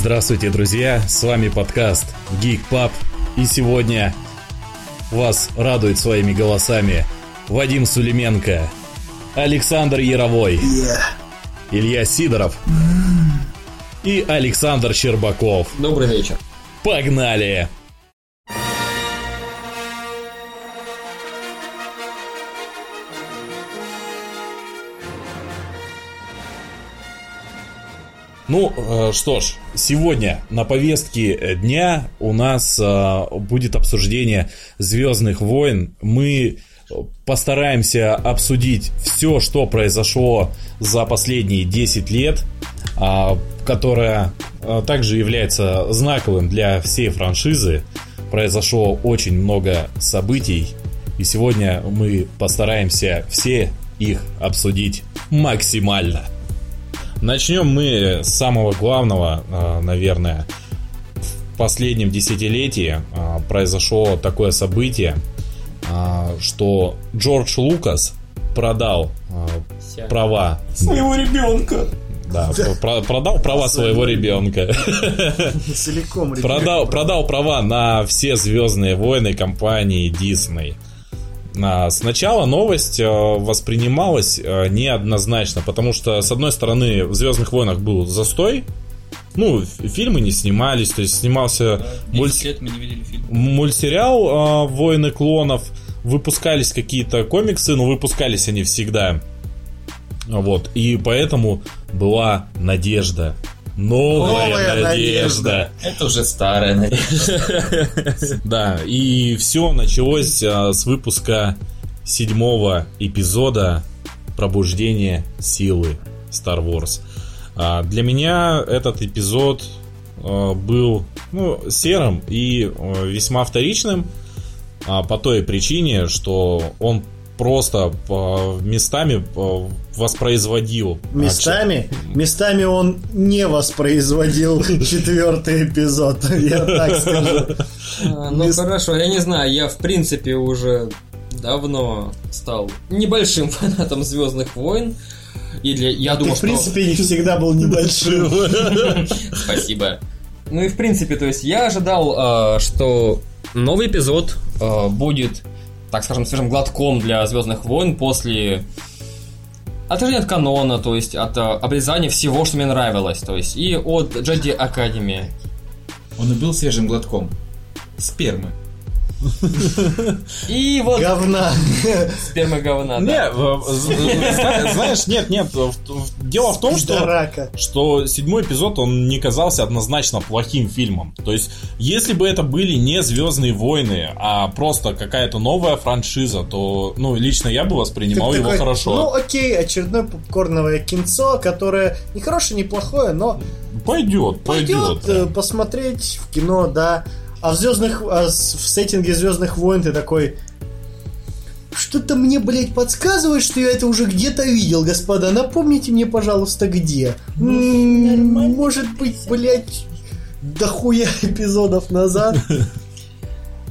Здравствуйте, друзья! С вами подкаст Geek Pub. И сегодня вас радует своими голосами Вадим Сулименко, Александр Яровой, Yeah. Илья Сидоров и Александр Щербаков. Добрый вечер. Погнали! Ну э, что ж, сегодня на повестке дня у нас э, будет обсуждение Звездных войн. Мы постараемся обсудить все, что произошло за последние 10 лет, а, которое также является знаковым для всей франшизы. Произошло очень много событий, и сегодня мы постараемся все их обсудить максимально. Начнем мы с самого главного, а, наверное. В последнем десятилетии а, произошло такое событие, а, что Джордж Лукас продал а, права Своего ребенка. да, про- продал права своего ребенка. Целиком ребенка. Продал, продал права на все Звездные войны компании Disney. А, Сначала новость э, воспринималась э, неоднозначно, потому что, с одной стороны, в Звездных войнах был застой, ну, фильмы не снимались, то есть снимался мульт- лет мы не видели фильм. мультсериал э, «Войны клонов», выпускались какие-то комиксы, но выпускались они всегда. Вот, и поэтому была надежда. Новая, Новая надежда. Это уже старая, наверное. Да, и все началось а, с выпуска седьмого эпизода Пробуждение силы Star Wars. А, Для меня этот эпизод а, был ну, серым и весьма вторичным по той причине, что он просто а, местами а, воспроизводил а, Местами, местами он не воспроизводил четвертый эпизод, я так скажу. А, Ну хорошо, я не знаю, я в принципе уже давно стал небольшим фанатом Звездных войн. Или я Ты, думал, в принципе, не всегда был небольшим. что... Спасибо. Ну и в принципе, то есть я ожидал, а, что новый эпизод а, будет, так скажем, свежим глотком для Звездных войн после отражения от канона, то есть от а, обрезания всего, что мне нравилось, то есть и от Джеди Академии. Он убил свежим глотком. Спермы. И вот Говна. сперма говна. Не, да. зна- знаешь, нет, нет. Дело в том, что что седьмой эпизод, он не казался однозначно плохим фильмом. То есть, если бы это были не Звездные войны, а просто какая-то новая франшиза, то, ну, лично я бы воспринимал его хорошо. Ну окей, очередное попкорновое кинцо, которое не хорошее, не плохое, но пойдет, пойдет. пойдет э, посмотреть в кино, да. А в звездных, а в сеттинге Звездных войн ты такой. Что-то мне, блядь, подсказывает, что я это уже где-то видел, господа. Напомните мне, пожалуйста, где. М, Может быть, блядь, дохуя эпизодов назад.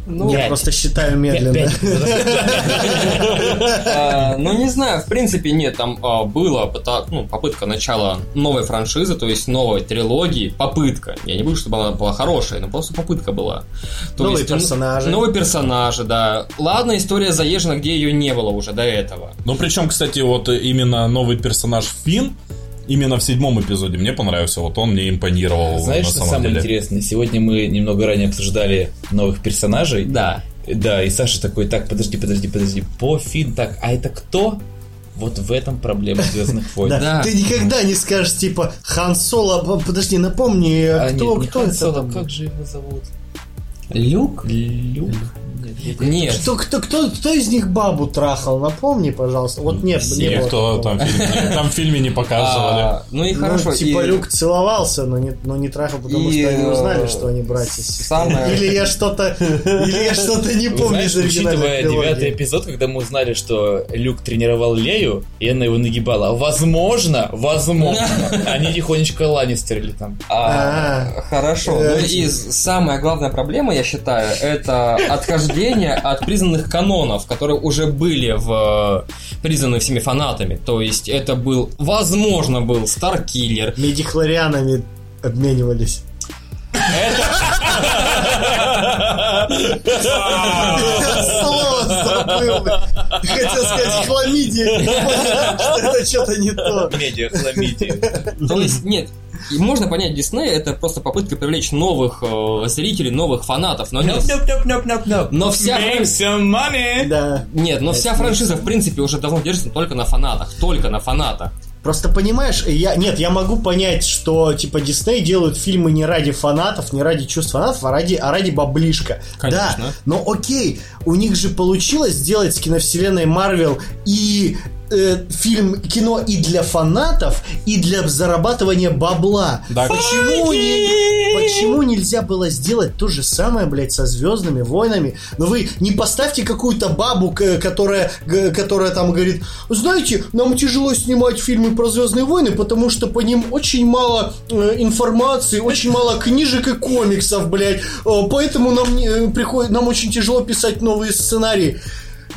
Ну, Я просто считаю медленно. а, ну, не знаю, в принципе, нет, там а, было пота- ну, попытка начала новой франшизы, то есть новой трилогии, попытка. Я не буду, чтобы она была хорошая, но просто попытка была. То Новые есть, ну, персонажи. Новые персонажи, да. Ладно, история заезжена, где ее не было уже до этого. Ну, причем, кстати, вот именно новый персонаж Финн, именно в седьмом эпизоде мне понравился. Вот он мне импонировал Знаешь, на что самом самое деле. интересное? Сегодня мы немного ранее обсуждали новых персонажей. Да. Да, и Саша такой, так, подожди, подожди, подожди, по Фин, так, а это кто? Вот в этом проблема Звездных войн. Да. Да. Ты никогда не скажешь, типа, Хан Соло, б- подожди, напомни, А, кто, нет, кто Хан это Соло, как же его зовут? Люк? Люк? Нет, Нет. Кто, кто, кто, кто из них бабу трахал? Напомни, пожалуйста. Вот нет, не было Никто такого. там в фильме, там в фильме не показывали. А, ну и Ну, хорошо. типа и- Люк целовался, но не, но не трахал, потому И, что они узнали, э, что они братья. самое- Или я что-то, или я что-то не помню знаешь, из учитывая девятый эпизод, когда мы узнали, что Люк тренировал Лею, и она его нагибала, возможно, возможно, они тихонечко Ланнистерили там. А, хорошо. Э, Ну и самая главная проблема, я считаю, это отхождение от признанных канонов, которые уже были в признаны всеми фанатами. То есть это был, возможно, был Старкиллер. Медихлорианами обменивались. Слово забыл. Хотел сказать хламидия. Что это что-то не то. Медиа хламидия. То есть, нет, и можно понять, Дисней это просто попытка привлечь новых э, зрителей, новых фанатов. Но, нет, но вся Make фран- some money. Да. Нет, но вся франшиза, в принципе, уже давно держится только на фанатах. Только на фанатах. Просто понимаешь, я нет, я могу понять, что типа Дисней делают фильмы не ради фанатов, не ради чувств фанатов, а ради, а ради баблишка. Конечно. Да, но окей, у них же получилось сделать с киновселенной Марвел и э, фильм, кино и для фанатов, и для зарабатывания бабла. Да. Почему, не- почему нельзя было сделать то же самое, блядь, со Звездными войнами? Но вы не поставьте какую-то бабу, которая, которая там говорит, знаете, нам тяжело снимать фильмы про Звездные войны, потому что по ним очень мало э, информации, очень мало книжек и комиксов, блядь. Э, Поэтому нам э, приходит, нам очень тяжело писать новые сценарии.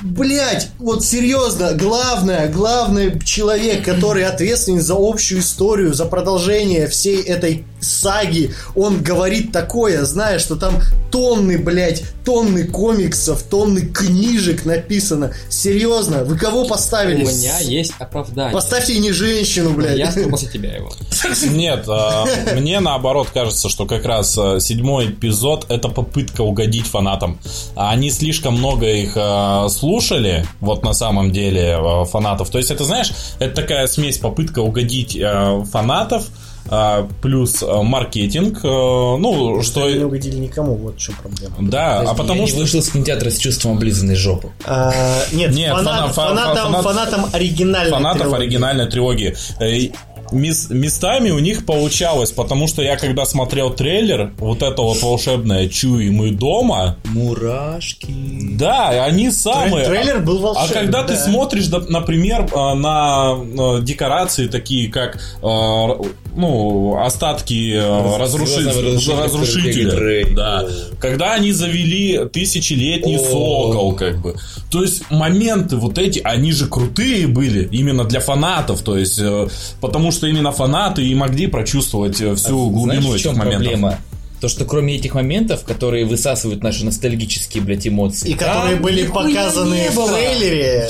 Блять, вот серьезно, главное, главный человек, который ответственен за общую историю, за продолжение всей этой саги, он говорит такое, зная, что там тонны, блять, тонны комиксов, тонны книжек написано. Серьезно, вы кого поставили? У меня есть оправдание. Поставьте не женщину, блядь. Я после тебя его. Нет, а, мне наоборот кажется, что как раз а, седьмой эпизод это попытка угодить фанатам. А Они слишком много их а, слушали, вот на самом деле, а, фанатов. То есть это, знаешь, это такая смесь попытка угодить а, фанатов, а, плюс маркетинг, ну, что... не угодили никому, вот в чем проблема. Да, а потому я что... вышел из кинотеатра с чувством облизанной жопы. А, нет, Нет, фанат- фана- фа- фанатам, фанат- фанатам оригинальной фанатов трилогии. оригинальной трилогии. Мес- местами у них получалось, потому что я когда смотрел трейлер, вот это вот волшебное «Чуй, мы дома», Мурашки. да, они самые. трейлер был А волшебный, когда ты да. смотришь, да, например, э, на э, декорации такие, как э, ну, остатки э, разруши- Звездного разрушителя, да. когда они завели тысячелетний О. сокол, как бы. То есть моменты вот эти, они же крутые были именно для фанатов, то есть э, потому что именно фанаты и могли прочувствовать э, всю глубину Знаешь, этих моментов. проблема? То, что кроме этих моментов, которые высасывают наши ностальгические, блядь, эмоции. И которые там были показаны в трейлере.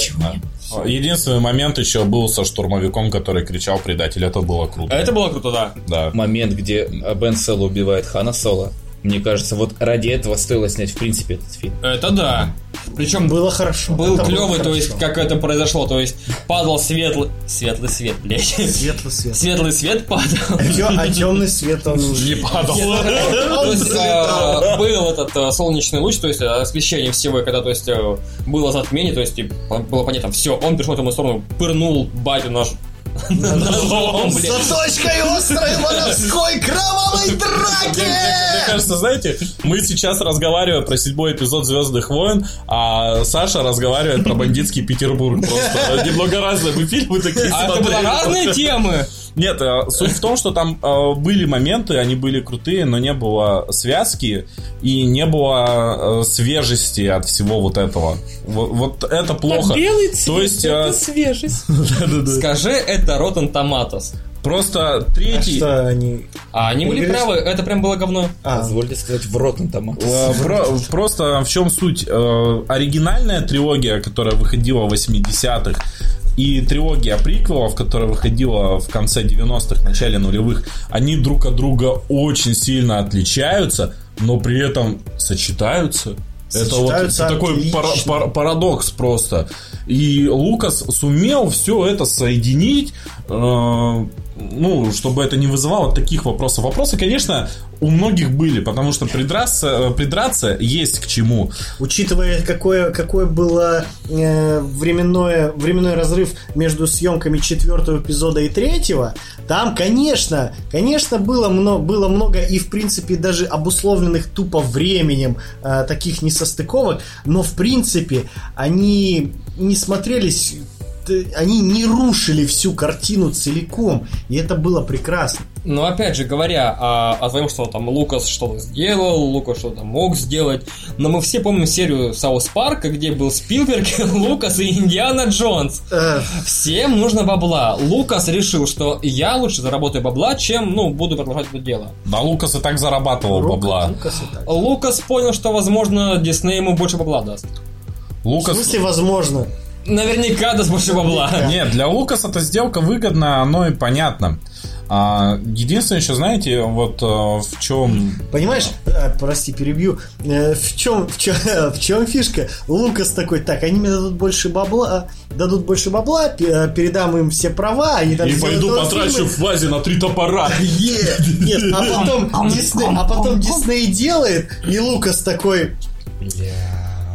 А, Единственный момент еще был со штурмовиком, который кричал предатель. Это было круто. Это было круто, да. Да. Момент, где Бен Соло убивает Хана Соло. Мне кажется, вот ради этого стоило снять, в принципе, этот фильм. Это да. Причем Было хорошо. был Это клевый, то есть, как это произошло, то есть, падал светлый... Светлый свет, блядь. Светлый свет. Светлый свет падал. Тё- А темный свет он Не падал. То есть, э, был этот э, солнечный луч, то есть освещение всего, когда, то есть, было затмение, то есть, было понятно, все, он пришел в эту сторону, пырнул батю наш С заточкой острой воровской кровавой Мне драки! кажется, знаете, мы сейчас разговариваем про седьмой эпизод Звездных войн, а Саша разговаривает про бандитский Петербург. Просто немного разные мы фильмы такие А это разные темы. Нет, э, суть в том, что там э, были моменты, они были крутые, но не было связки и не было э, свежести от всего вот этого. Вот, вот это плохо. Белый цвет, То есть, э, это свежесть. Скажи, это Rotten Tomatoes. Просто А третий... Что они... А они были говоришь- правы, это прям было говно. А, Позвольте сказать, в рот там. Про- Просто в чем суть? Оригинальная трилогия, которая выходила в 80-х, и трилогия приквелов, которая выходила в конце 90-х, начале нулевых, они друг от друга очень сильно отличаются, но при этом сочетаются. Это вот Сочетаются такой отлично. пара- пара- парадокс просто. И Лукас сумел все это соединить, э, ну, чтобы это не вызывало таких вопросов. Вопросы, конечно, у многих были, потому что придраться, э, придраться есть к чему. Учитывая, какое, какое было э, временное, временной разрыв между съемками четвертого эпизода и третьего, там, конечно, конечно, было, много, было много и, в принципе, даже обусловленных тупо временем э, таких несостыковок, но, в принципе, они не смотрелись они не рушили всю картину целиком, и это было прекрасно. Но опять же, говоря о, о том, что там Лукас что-то сделал, Лукас что-то мог сделать, но мы все помним серию Саус Парка, где был Спилберг, Лукас и Индиана Джонс. Всем нужно бабла. Лукас решил, что я лучше заработаю бабла, чем, ну, буду продолжать это дело. Да, Лукас и так зарабатывал Рука- бабла. Лукас и так. Лукас понял, что, возможно, Дисней ему больше бабла даст. В Лукас... смысле, возможно. Наверняка даст больше бабла. Нет, для Лукаса эта сделка выгодна, оно и понятно. А, единственное, еще знаете, вот э, в чем... Понимаешь, э, прости, перебью. Э, В чем, в чем, в чем фишка? Лукас такой, так, они мне дадут больше бабла, дадут больше бабла, пе- передам им все права, они там И пойду потрачу фильмы. в фазе на три топора. Е- Нет, а потом Дисней, а потом Дисней делает, и Лукас такой,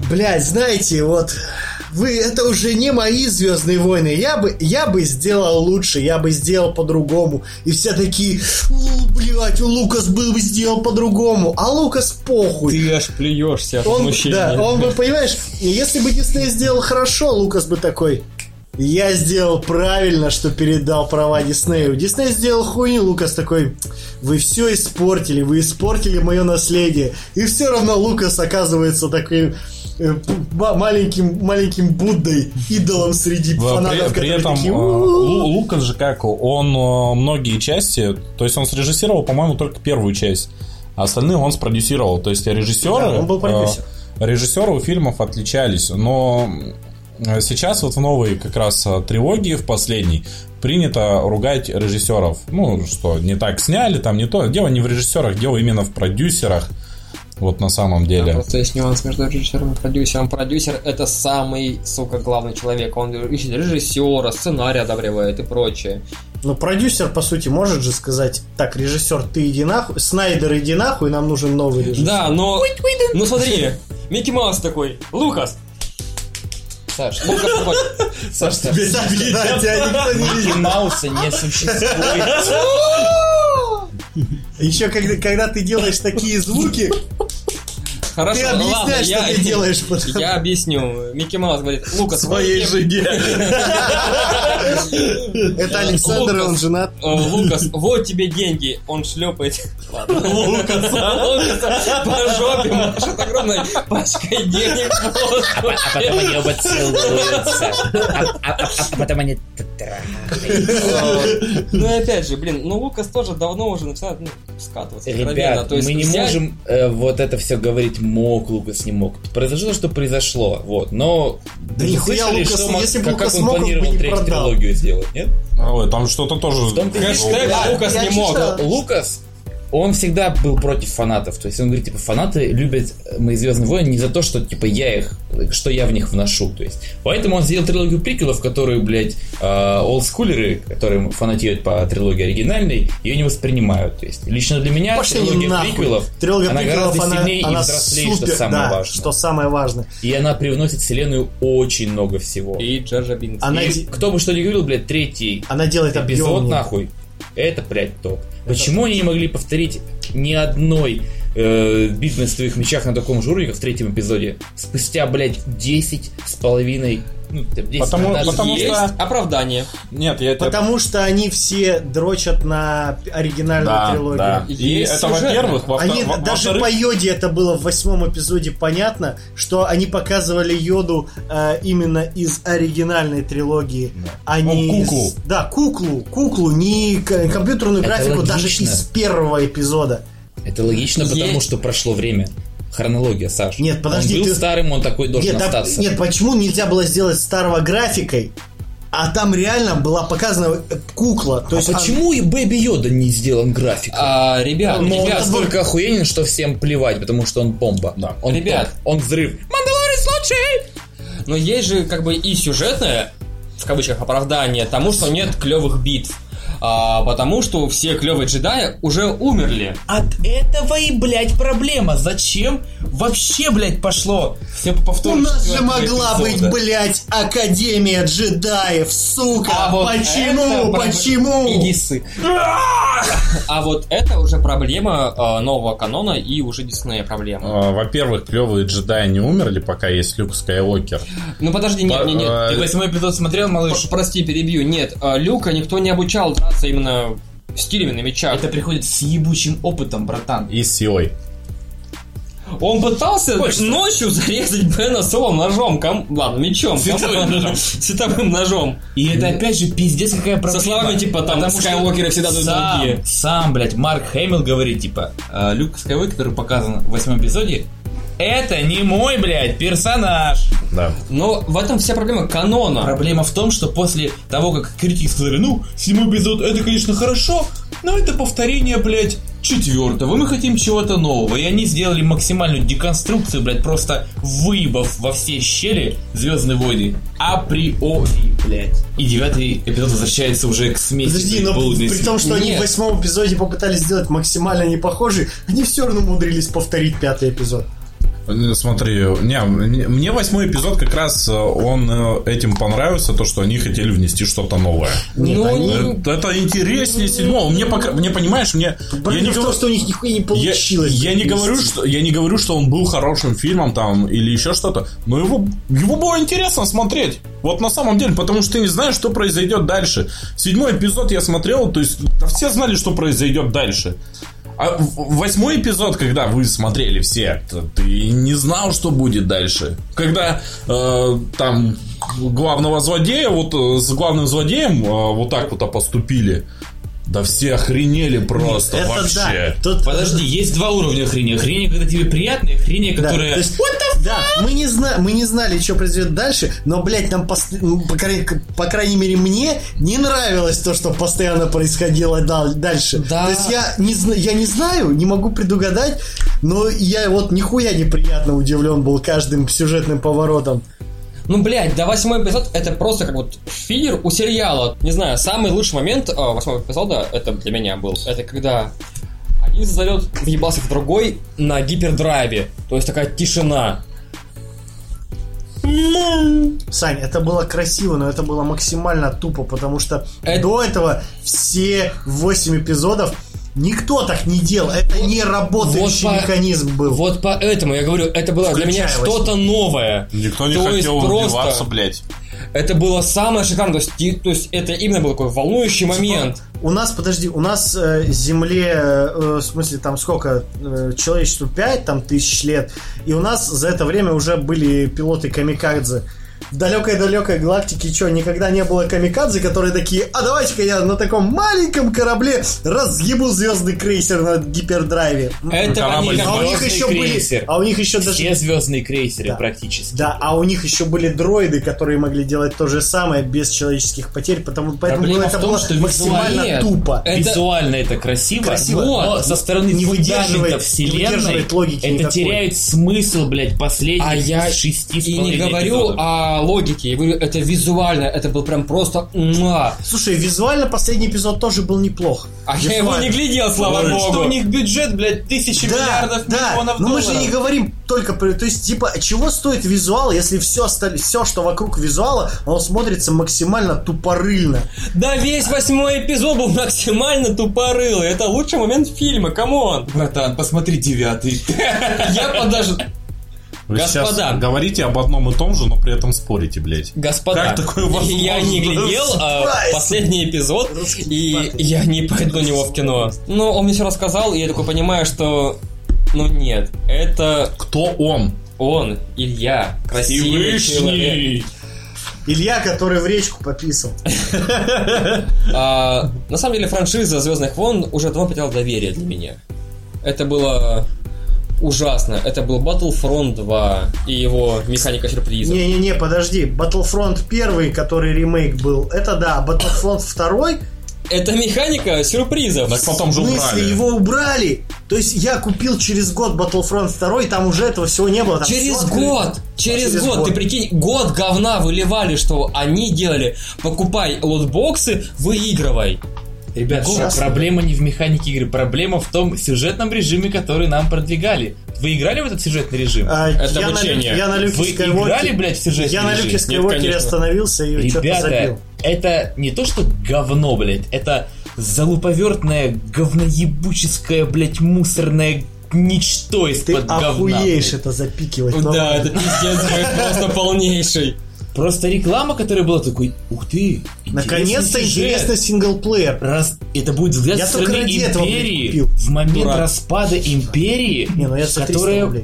блядь, знаете, вот вы это уже не мои Звездные войны. Я бы, я бы сделал лучше, я бы сделал по-другому. И все такие, «У, блядь, Лукас был бы сделал по-другому. А Лукас похуй. Ты аж плюешься от Он, да, он бы, понимаешь, если бы Дисней сделал хорошо, Лукас бы такой, я сделал правильно, что передал права Диснею. Дисней сделал хуйню, Лукас такой, вы все испортили, вы испортили мое наследие. И все равно Лукас оказывается таким э, маленьким, маленьким Буддой, идолом среди фанатов, При, при этом такие. Лу- Лукас же как, он э, многие части, то есть он срежиссировал, по-моему, только первую часть, а остальные он спродюсировал. То есть режиссеры, Да, он был продюсер. э, режиссеры у фильмов отличались, но сейчас вот в новой как раз трилогии, в последней, принято ругать режиссеров. Ну, что, не так сняли, там не то. Дело не в режиссерах, дело именно в продюсерах. Вот на самом деле. Просто есть нюанс между режиссером и продюсером. Продюсер это самый, сука, главный человек. Он ищет режиссера, сценарий одобревает и прочее. Ну, продюсер, по сути, может же сказать, так, режиссер, ты иди нахуй, Снайдер, иди нахуй, нам нужен новый режиссер. Да, но... Ну смотри, Микки Маус такой, Лукас, Саш, Лукас такой, Саш, Саш, Да, тебя никто не видит. Микки Мауса не существует. Еще когда, когда ты делаешь такие звуки, хорошо, ты ладно, объясняешь, что я, ты делаешь потом. я объясню. Микки Маус говорит, Лукас, Своей жене. Это Александр, Лукас. он женат. Лукас, вот тебе деньги. Он шлепает ладно, Лукаса, Лукаса по жопе, машет огромной пачкой денег А потом они оба целуются. А, а- а- а потом они трахаются. Ну и опять же, блин, ну Лукас тоже давно уже начинает ну, скатываться. Ребят, То есть мы не взять- можем э, вот это все говорить, мог Лукас, не мог. Произошло, что произошло, вот. Но Да нихуя слышали, Лукас, если бы как, Лукас как он мог, он бы планировал не третью продал. трилогию сделать, нет? Ой, там что-то тоже... Хэштег Да, Лукас не мог. Лукас, он всегда был против фанатов. То есть он говорит, типа, фанаты любят мои Звездные войны не за то, что, типа, я их, что я в них вношу. То есть, поэтому он сделал трилогию приквелов, которую, блядь, э, олдскулеры, которые фанатеют по трилогии оригинальной, ее не воспринимают. То есть, лично для меня Пошли трилогия нахуй. приквелов, Трилогия она приквелов, гораздо она, сильнее она и взрослее, супер, что самое да, важное. что самое важное. И она привносит вселенную очень много всего. И Джорджа Бинкс. Она, И де- кто бы что ни говорил, блядь, третий она делает эпизод, объемнее. нахуй, это, блядь, топ. Почему они не могли повторить ни одной э, битвы на своих мечах на таком же уровне, как в третьем эпизоде? Спустя, блядь, 10 с половиной... Ну, там 10 Потому- потому Есть что- оправдание. Нет, я это... Потому что они все дрочат на оригинальную Да, трилогию. да. И Есть это, во-первых, во Они, во- даже во-вторых, по Йоде это было в восьмом эпизоде понятно, что они показывали Йоду э, именно из оригинальной трилогии, а Ну, не из- куклу. да, куклу, куклу, не к- компьютерную Это графику даже логично. из первого эпизода. Это логично, Есть- потому что прошло время. Хронология, Саш. Нет, подожди, Он был ты- старым, он такой должен Нет, да- остаться. нет, почему нельзя было сделать старого графикой, а там реально была показана кукла. То а есть почему и Бэби Йода не сделан графиком? А, ребят, он ребят, настолько охуенен, что всем плевать, потому что он бомба. Да. Он Ребят. топ, он взрыв. Мандалорец лучший! но есть же как бы и сюжетное, в кавычках, оправдание тому, что нет клевых битв. А, потому что все клевые джедаи уже умерли. От этого и, блядь, проблема. Зачем вообще, блядь, пошло все по У нас же могла быть, эпизода? блядь, Академия джедаев, сука! А вот почему? это, Почему? Иди сы. А вот это уже проблема э, нового канона и уже Диснея проблема. А, Во-первых, клевые джедаи не умерли, пока есть Люк Скайуокер. Ну подожди, нет, нет, нет. А, Ты восьмой эпизод смотрел, малыш? Прости, перебью. Нет, Люка никто не обучал драться именно стилями на мечах. Это приходит с ебучим опытом, братан. И с силой. Он пытался Хочется. ночью зарезать Бена Соло ножом. Ком... Ладно, мечом. Световым ножом. Световым ножом. И это опять же пиздец какая проблема. словами, типа, там, Потому Скайуокеры всегда дают сам, другие. Сам, блядь, Марк Хэмилл говорит, типа, э, Люк Скайуокер, который показан в восьмом эпизоде, это не мой, блядь, персонаж. Да. Но в этом вся проблема канона. Проблема в том, что после того, как критики сказали, ну, седьмой эпизод, это, конечно, хорошо, но это повторение, блядь, четвертого. Мы хотим чего-то нового. И они сделали максимальную деконструкцию, блядь, просто выебав во все щели Звездные войны. Априори, блядь. И девятый эпизод возвращается уже к смеси. Подожди, но при том, что они в Нет. восьмом эпизоде попытались сделать максимально не похожий, они все равно умудрились повторить пятый эпизод. Ну, Смотри, не, мне- восьмой эпизод как раз э, он э, этим понравился, то, что они хотели внести что-то новое. Нет, Ну, они... Это, это интереснее седьмого. Мне, пока- мне понимаешь, мне... Я Проблема не, в том, говорю- что у них нихуя не я, получилось. я не говорю, что я не говорю, что он был хорошим фильмом там или еще что-то, но его его было интересно смотреть. Вот на самом деле, потому что ты не знаешь, что произойдет дальше. Седьмой эпизод я смотрел, то есть все знали, что произойдет дальше. А восьмой эпизод, когда вы смотрели все, ты не знал, что будет дальше. Когда э, там главного злодея, вот э, с главным злодеем э, вот так вот поступили, да все охренели просто Это вообще. да. Тут, Подожди, есть два уровня хрени. Хрень, когда тебе приятно, и хрень, Да, которая... то есть- да, мы не, зна- мы не знали, что произойдет дальше, но, блядь, нам, пос- ну, по, крайней, по крайней мере, мне не нравилось то, что постоянно происходило дал- дальше. Да. То есть я не, зна- я не знаю, не могу предугадать, но я вот нихуя неприятно удивлен был каждым сюжетным поворотом. Ну, блядь, да восьмой эпизод это просто как вот филлер у сериала. Не знаю, самый лучший момент а, восьмого эпизода, это для меня был, это когда один залет въебался в другой на гипердрайве. То есть такая тишина. Сань, это было красиво, но это было максимально тупо, потому что Это- до этого все 8 эпизодов никто так не делал. Это не работающий Вот по- механизм был. Вот поэтому я говорю, это было для меня что-то новое. Никто не То хотел просто- убиваться, блядь. Это было самое шикарное. То есть, то есть это именно был такой волнующий момент. У нас, подожди, у нас э, Земле, э, в смысле, там сколько, э, человечеству 5 там, тысяч лет, и у нас за это время уже были пилоты камикадзе. В далекой-далекой галактике что, никогда не было камикадзе, которые такие, а давайте-ка я на таком маленьком корабле разъебу звездный крейсер на гипердрайве. Это корабль они А у них Звездный еще были, крейсер. а у них еще даже Все звездные крейсеры Да. практически. Да, а у них еще были дроиды, которые могли делать то же самое без человеческих потерь, потому поэтому Проблема это том, было что максимально визуально- тупо. Это- Визуально это красиво, Красиво, но но со стороны не выдерживает- не вселенной выдерживает логики это никакой. теряет смысл, блядь, последних А я шести и не говорю эпизодов. О логике, я говорю, это визуально, это был прям просто муа. Слушай, визуально последний эпизод тоже был неплох. А я его не глядел, слава Ой, богу. Что у них бюджет, блядь, тысячи Да, миллиардов да, миллионов но мы же долларов. не говорим только про... То есть, типа, чего стоит визуал, если все, остальное, все, что вокруг визуала, оно смотрится максимально тупорыльно. Да весь восьмой эпизод был максимально тупорылый. Это лучший момент фильма, come on. Братан, посмотри девятый. Я подожду. Вы Господа. сейчас говорите об одном и том же, но при этом спорите, блядь. Господа, Как такое возможно? я не глядел а, последний эпизод, и я не пойду на него в кино. Но он мне все рассказал, и я такой понимаю, что... Ну нет, это Кто он? он, Илья, красивый человек. Илья, который в речку пописал. А, на самом деле франшиза Звездных войн уже давно потеряла доверие для меня. Это было ужасно. Это был Battlefront 2 и его механика сюрприза. Не-не-не, подожди. Battlefront 1, который ремейк был, это да. Battlefront 2, Это механика сюрпризов. Так потом в же смысле, убрали. его убрали. То есть я купил через год Battlefront 2, и там уже этого всего не было. Там Через год, через, через год, год. ты прикинь, год говна выливали, что они делали. Покупай лотбоксы, выигрывай. Ребят, Сейчас- проблема не в механике игры, проблема в том сюжетном режиме, который нам продвигали. Вы играли в этот сюжетный режим? А, Это я, на, обучение. Люке- я на Люке Вы Скайуокере- играли, блядь, в сюжетный Я на режим? Люке Нет, Скайуокере конечно. остановился и что-то Ребята, забил. это не то, что говно, блядь, это залуповертное, говноебуческое, блядь, мусорное ничто Ты из-под говна. охуеешь блядь. это запикивать. Да, это пиздец, просто полнейший. Просто реклама, которая была такой, ух ты, Наконец-то интересный интересный синглплеер. Раз, это будет взгляд Я со стороны ради этого, блядь, империи купил. в момент Дурак. распада империи, Не, ну я за 300 которая.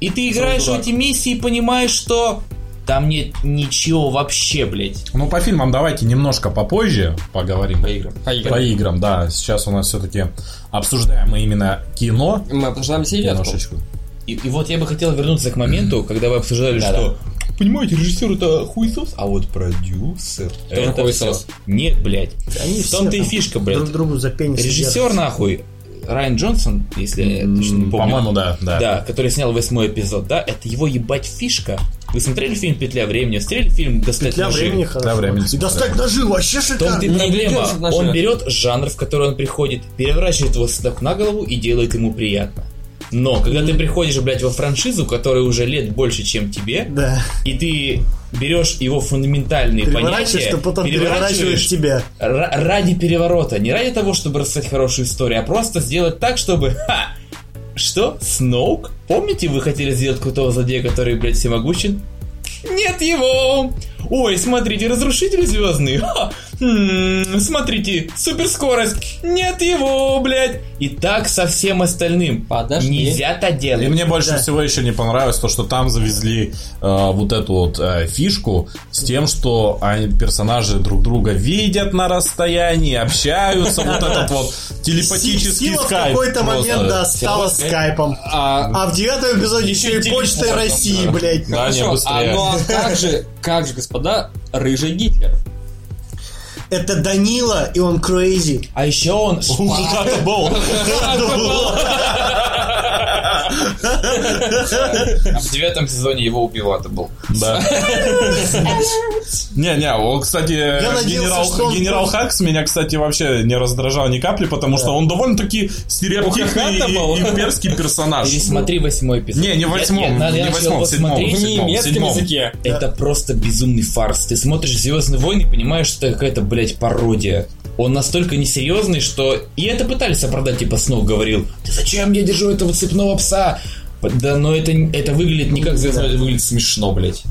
И ты играешь в эти миссии и понимаешь, что там нет ничего вообще, блядь. Ну, по фильмам давайте немножко попозже поговорим. По играм. По играм. По играм, да. Сейчас у нас все-таки обсуждаем мы именно кино. Мы обсуждаем. Киношечку. И, и вот я бы хотел вернуться к моменту, когда вы обсуждали, что понимаете, режиссер это хуесос, а вот продюсер это хуесос. всё. Нет, блядь. Они в все том-то и фишка, блядь. Друг другу за пенис Режиссер, держатся. нахуй, Райан Джонсон, если я точно не помню. По-моему, да, да. Да, который снял восьмой эпизод, да, это его ебать фишка. Вы смотрели фильм «Петля времени», смотрели фильм «Достать Для ножи»? времени хорошо. времени И достать ножи вообще шикарно. и Не проблема. Он берет жанр, в который он приходит, переворачивает его с ног на голову и делает ему приятно. Но когда ты приходишь, блядь, во франшизу, которая уже лет больше, чем тебе, Да. и ты берешь его фундаментальные понятия, что потом переворачиваешь тебя. ра- ради переворота, не ради того, чтобы рассказать хорошую историю, а просто сделать так, чтобы... Ха! Что? Сноук? Помните, вы хотели сделать крутого злодея, который, блядь, всемогущен? Нет его! Ой, смотрите, разрушитель звездный. Ха! М, смотрите, суперскорость. Нет его, блядь. И так со всем остальным. Подожди. Нельзя И делать. мне больше Да. всего еще не понравилось то, что там завезли э, вот эту вот э, фишку с тем, что они, персонажи друг друга видят на расстоянии, общаются, вот этот вот телепатический Сила в скайп. какой-то момент, да, стала Скайп. скайпом. А, А в девятом эпизоде еще и почтой России, блядь. Да, не, а, быстрее. ну а как же, как же, господа, рыжий Гитлер? Это Данила, и он crazy. А еще он... Был. В девятом сезоне его убивать был. Да. Не-не, кстати, генерал, Хакс меня, кстати, вообще не раздражал ни капли, потому что он довольно-таки стереотипный и имперский персонаж. Пересмотри восьмой эпизод. Не, не восьмом, не восьмом, седьмом. В немецком языке. Это просто безумный фарс. Ты смотришь Звездные войны и понимаешь, что это какая-то, блядь, пародия. Он настолько несерьезный, что... И это пытались оправдать, типа Снов говорил, ты зачем я держу этого цепного пса? Да, но это, это выглядит не как войны, это выглядит смешно, блядь.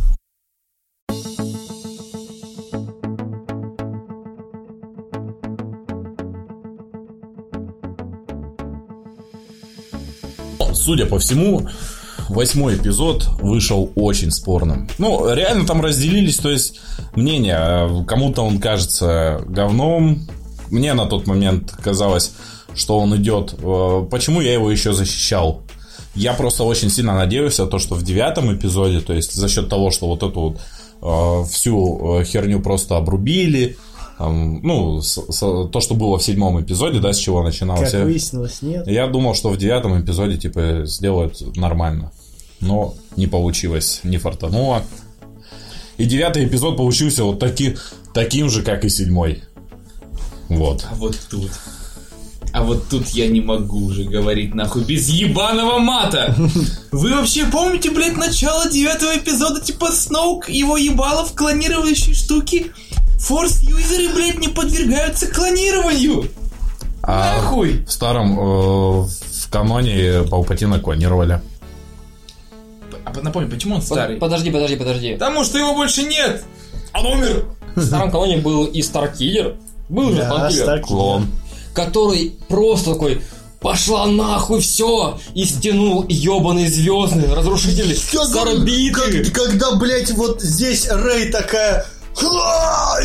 Судя по всему, восьмой эпизод вышел очень спорным. Ну, реально там разделились, то есть мнения. Кому-то он кажется говном. Мне на тот момент казалось, что он идет. э, Почему я его еще защищал? Я просто очень сильно надеялся, то, что в девятом эпизоде, то есть за счет того, что вот эту вот э, всю э, херню просто обрубили, там, ну, с- с- то, что было в седьмом эпизоде, да, с чего начиналось. Как выяснилось, нет. я думал, что в девятом эпизоде, типа, сделают нормально. Но не получилось, не фартануло. И девятый эпизод получился вот таки, таким же, как и седьмой. Вот. А вот тут... А вот тут я не могу уже говорить нахуй без ебаного мата. Вы вообще помните, блядь, начало девятого эпизода, типа Сноук его ебало в клонирующие штуки? Форс-юзеры, блядь, не подвергаются клонированию. А Нахуй. в старом, э, в каноне Палпатина клонировали. А напомню, почему он старый? Подожди, подожди, подожди. Потому что его больше нет. Он умер. В старом колонии был и Старкиллер. Был же Да, Клон. который просто такой пошла нахуй все и стянул ебаный звездный разрушитель с Как- орбиты. как- когда, блядь, вот здесь Рэй такая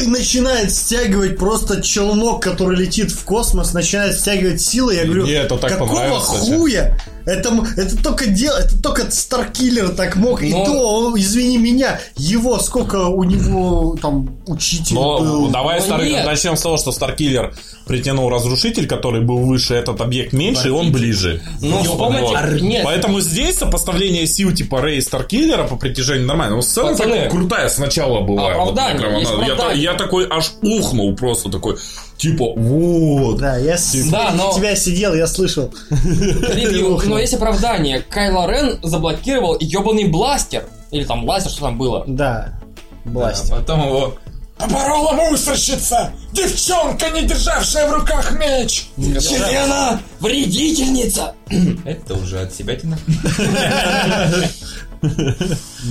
и начинает стягивать просто челнок, который летит в космос, начинает стягивать силы. Я говорю, Мне это так какого понравилось, кстати. Это, это только дело, это только Старкиллер так мог. И Но- то, он, извини меня, его сколько у него там учитель Но был. давай Но Стар- нет. начнем с того, что Старкиллер притянул разрушитель, который был выше, этот объект меньше, и он ближе. Ну, вспомните, Вот. нет. Поэтому здесь сопоставление сил типа Рэй и Старкиллера по притяжению нормально. Но сцена Пацаны, такая крутая сначала была. оправдание, Вот, есть она- я, оправдание. я такой аж ухнул просто такой, типа, вот. Да, я с- Да, но- тебя сидел, я слышал. Но есть оправдание. Кайло Рен заблокировал ебаный бластер. Или там лазер, что там было. Да, А власть. потом его Поборола мусорщица! Девчонка, не державшая в руках меч! Елена, вредительница! Это уже от себя тина.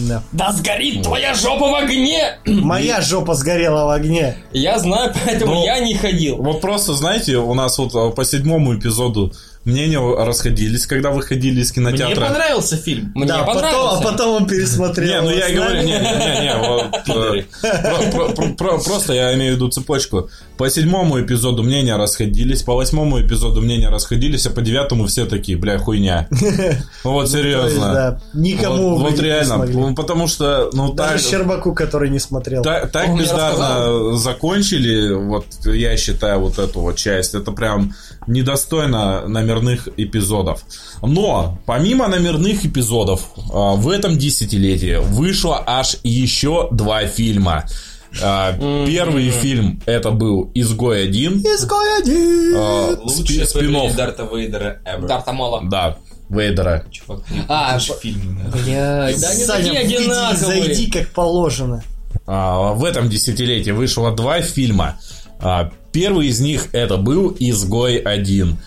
Да. Да сгорит твоя жопа в огне! Моя жопа сгорела в огне. Я знаю, поэтому Ну, я не ходил. Вот просто, знаете, у нас вот а, по седьмому эпизоду мнения расходились, когда выходили из Мне кинотеатра. понравился фильм. Мне да, потом, а понравился. потом он пересмотрел. Не, ну я говорю, не, не, не, э, про- про- про- про- просто я имею в виду цепочку. По седьмому эпизоду мнения расходились, по восьмому эпизоду мнения расходились, а по девятому все такие, бля, хуйня. Ну вот есть, серьезно. никому Вот, реально, ну, потому что, ну так, Даже Щербаку, который не смотрел. так, бездарно закончили, вот я считаю вот эту вот часть, это прям недостойно номерных эпизодов. Но помимо номерных эпизодов а, в этом десятилетии вышло аж еще два фильма. А, Первый фильм это был «Изгой один». Изгой один. а, Лучшее спи- появление спин-офф. Дарта Вейдера ever. Дарта Мола. Да, Вейдера. Чувак, А, лучший фильм. да. Блядь, да они такие одинаковые. зайди как положено. А, в этом десятилетии вышло два фильма. Первый из них это был «Изгой один».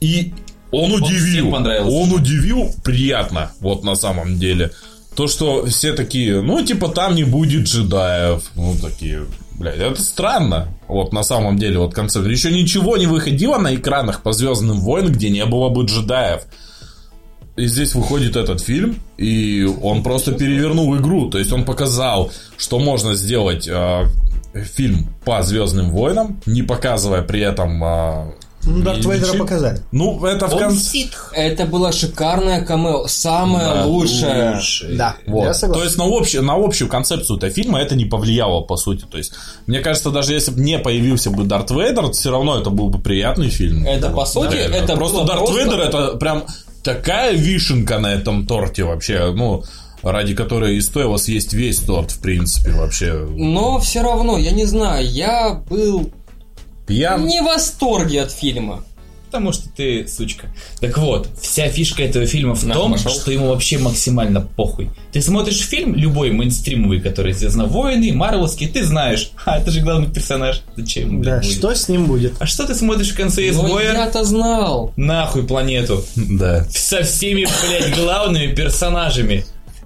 И он Он удивил. Он удивил приятно, вот на самом деле. То, что все такие, ну, типа, там не будет джедаев. Ну, такие, блядь, это странно. Вот на самом деле, вот концепт. Еще ничего не выходило на экранах по Звездным войнам, где не было бы джедаев. И здесь выходит этот фильм, и он просто перевернул игру. То есть он показал, что можно сделать э, фильм по Звездным войнам, не показывая при этом. э, Ну, Дарт ничего. Вейдера показали. Ну, это в Он конце. Это была шикарная камео, самое Да, лучшее. Лучший. Да, Вот. я согласен. То есть на общую, на общую концепцию этого фильма это не повлияло, по сути. То есть, мне кажется, даже если бы не появился бы Дарт Вейдер, все равно это был бы приятный фильм. Это, по сути, реально. это просто было Дарт просто- Вейдер это прям такая вишенка на этом торте вообще, ну, ради которой и стоило съесть весь торт, в принципе, вообще. Но все равно, я не знаю, я был Пьян. не в восторге от фильма. Потому что ты сучка. Так вот, вся фишка этого фильма в На, том, пошел. что ему вообще максимально похуй. Ты смотришь фильм, любой мейнстримовый, который известно, воины, марвелский, ты знаешь, а это же главный персонаж. Зачем? Да, блядь, будет? что с ним будет? А что ты смотришь в конце изгоя? я-то знал. Нахуй планету. Да. Со всеми, блядь, главными персонажами.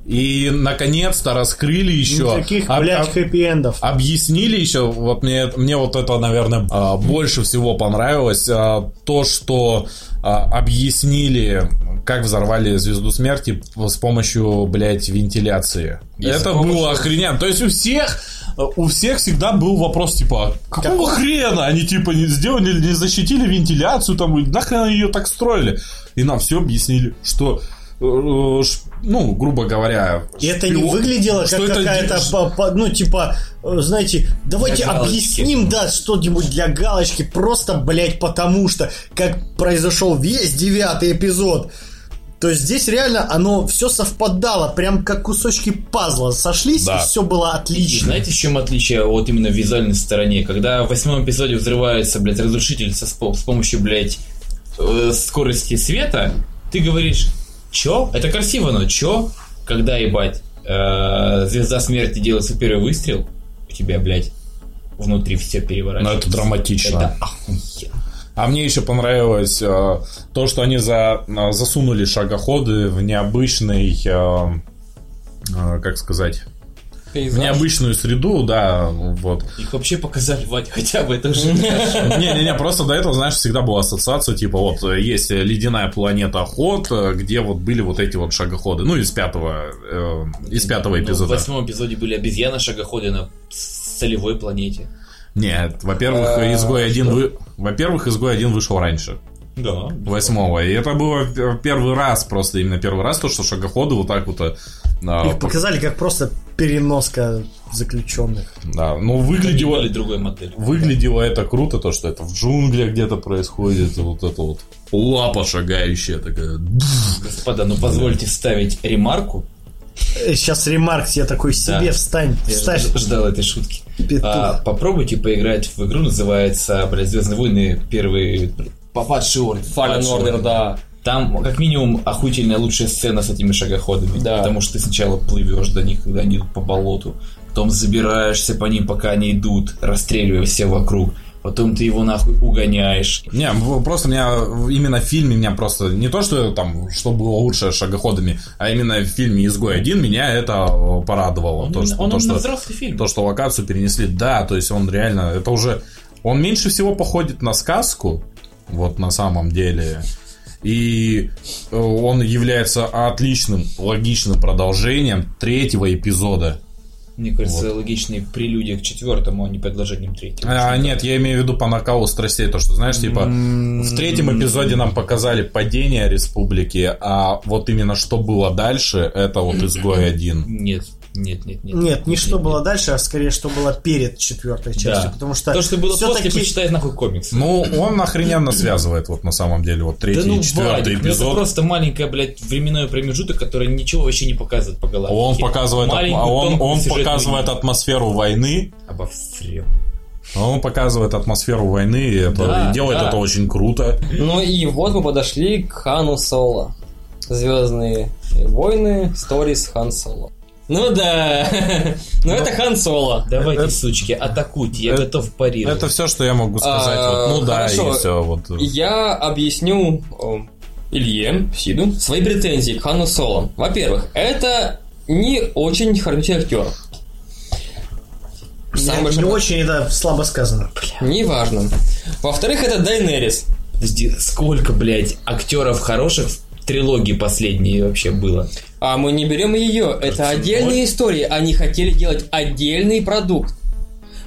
И наконец-то раскрыли еще. Никаких, об- блядь, об- хэппи-эндов. Объяснили еще, вот мне, мне вот это, наверное, а, больше всего понравилось, а, то, что а, объяснили, как взорвали Звезду Смерти с помощью, блядь, вентиляции. это было охрененно. То есть у всех, у всех всегда был вопрос, типа, «А какого хрена они, типа, не сделали, не защитили вентиляцию, там, и нахрен они ее так строили? И нам все объяснили, что ну, грубо говоря... И это не выглядело как это какая-то, по- ну, типа, э, знаете, давайте объясним, да, что-нибудь для галочки, просто, блядь, потому что, как произошел весь девятый эпизод. То есть здесь реально оно все совпадало, прям как кусочки пазла сошлись, Да. и все было И отлично. знаете, в чем отличие вот именно в визуальной стороне? Когда в восьмом эпизоде взрывается, блядь, разрушитель со, с помощью, блядь, э, скорости света, ты говоришь, чё? Это красиво, но чё? Когда, ебать, э, звезда смерти делает свой первый выстрел, у тебя, блядь, внутри все переворачивается. Ну, это драматично. Это охуенно. А мне еще понравилось э, то, что они за, э, засунули шагоходы в необычный, э, э, как сказать, Пейзаж. необычную среду, да, вот. Их вообще показали, Вадь, хотя бы, это уже... Не-не-не, просто до этого, знаешь, всегда была ассоциация, типа, вот, есть ледяная планета Ход, э, где вот были вот эти вот шагоходы, ну, из пятого, э, из пятого Ну, В эпизода. восьмом эпизоде были обезьяны-шагоходы на солевой планете. Нет, во-первых, Э, изгой один вы... Во-первых, изгой один вышел раньше. Да. Восьмого. И это было первый раз, просто именно первый раз, то, что шагоходы вот так вот... э, а, Их показали как просто переноска заключенных. Да, ну Или выглядело, другой модели. выглядело это круто, то, что это в джунглях где-то происходит, вот это вот лапа шагающая такая. Господа, ну позвольте вставить ремарку. Сейчас ремарк себе такой себе Да. встань, Я вставь ж- ждал этой шутки. петух. А, попробуйте поиграть в игру, называется, блядь, Звездные войны, первый попадший орден. Fallen Order, да. Там, как минимум, охуительная лучшая сцена с этими шагоходами. Да. Потому что ты сначала плывешь до них, когда они идут по болоту. потом забираешься по ним, пока они идут, расстреливая все вокруг. Потом ты его нахуй угоняешь. Не, просто меня именно в фильме меня просто не то, что там, что было лучше шагоходами, а именно в фильме «Изгой один» меня это э, порадовало. Он, то, что, он то, что, взрослый фильм. то, что локацию перенесли, да, то есть он реально, это уже, он меньше всего походит на сказку, вот на самом деле, и э, он является отличным, логичным продолжением третьего эпизода. Мне кажется, логичный прелюдия к четвертому, а не предложением третьему. А, нет, я имею в виду по накалу страстей, то, что, знаешь, типа, в третьем эпизоде нам показали падение республики, а вот именно что было дальше, это вот изгой один. Нет, нет, нет, нет. Нет, не что нет. было дальше, а скорее, что было перед четвертой частью. Да. Потому что То, что было после, всё-таки- почитай нахуй комикс. Ну, он охрененно связывает, вот на самом деле, вот третий Да ну, и четвертый Вадик, ну это эпизод. просто маленькая, блядь, временной промежуток, который ничего вообще не показывает по галактике. Он показывает, он, он показывает линию. атмосферу войны, Обо всем. он показывает атмосферу войны, и, это, Да, и делает да. это очень круто. Ну и вот мы подошли к Хану Соло. Звездные войны, сторис Хан Соло. Ну да, ну это Хан Соло. Давайте, Это- сучки, атакуйте, я это- готов парировать. Это все, что я могу сказать. А, вот, ну да, и все. Вот. Я объясню Илье, Сиду, свои претензии к Хану Соло. Во-первых, это не очень характерный актер. Самый Не, большой- не очень это слабо сказано. Неважно. Во-вторых, это Дайнерис. Подожди, сколько, блядь, актеров хороших в трилогии последней вообще было? А мы не берем ее. Это отдельные истории. Они хотели делать отдельный продукт.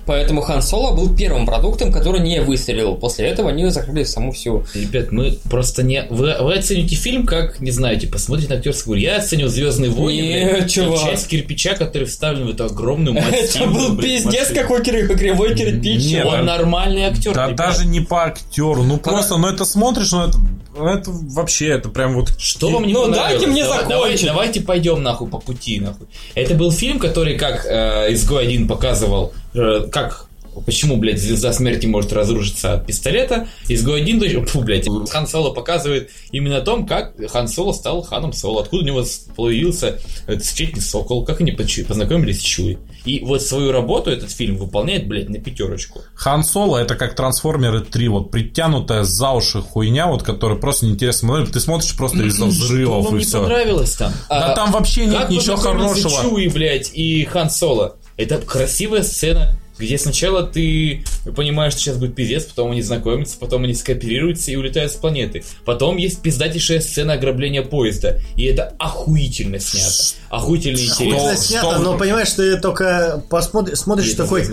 Поэтому Хан Соло был первым продуктом, который не выстрелил. После этого они закрыли саму всю. Ребят, мы просто не... Вы, вы оцените фильм как, не знаю, типа, смотрите на актерскую. Я оценил «Звездные войны», Нет, чувак. часть кирпича, который вставлен в эту огромную Это массивную, был блядь, пиздец машину. какой кри- кривой кирпич. Нет. Он нормальный актер, Да ребят. даже не по актеру, ну просто, ну это смотришь, ну это, это вообще, это прям вот... Что вам не Ну, понравилось? дайте мне Давай- закончить. Давайте, давайте пойдем нахуй по пути нахуй. Это был фильм, который как э, Изгой один показывал, э, как Почему, блядь, звезда смерти может разрушиться от пистолета? Изгой один, фу, блядь, Хан Соло показывает именно о том, как Хан Соло стал Ханом Соло, откуда у него появился этот встречный сокол, как они познакомились с Чуи. И вот свою работу этот фильм выполняет, блядь, на пятерочку. Хан Соло это как Трансформеры 3, вот притянутая за уши хуйня, вот которая просто неинтересно смотреть. Ты смотришь просто из-за Что взрывов вам и не все. понравилось там? Да А, там вообще нет ничего хорошего. Чуи, блядь, и Хан Соло. Это красивая сцена, где сначала ты понимаешь, что сейчас будет пиздец, потом они знакомятся, потом они скооперируются и улетают с планеты. Потом есть пиздатейшая сцена ограбления поезда, и это охуительно снято. Охуительно Охуительно интересно. Что- снято, но понимаешь, ты только посмотри, смотришь такой,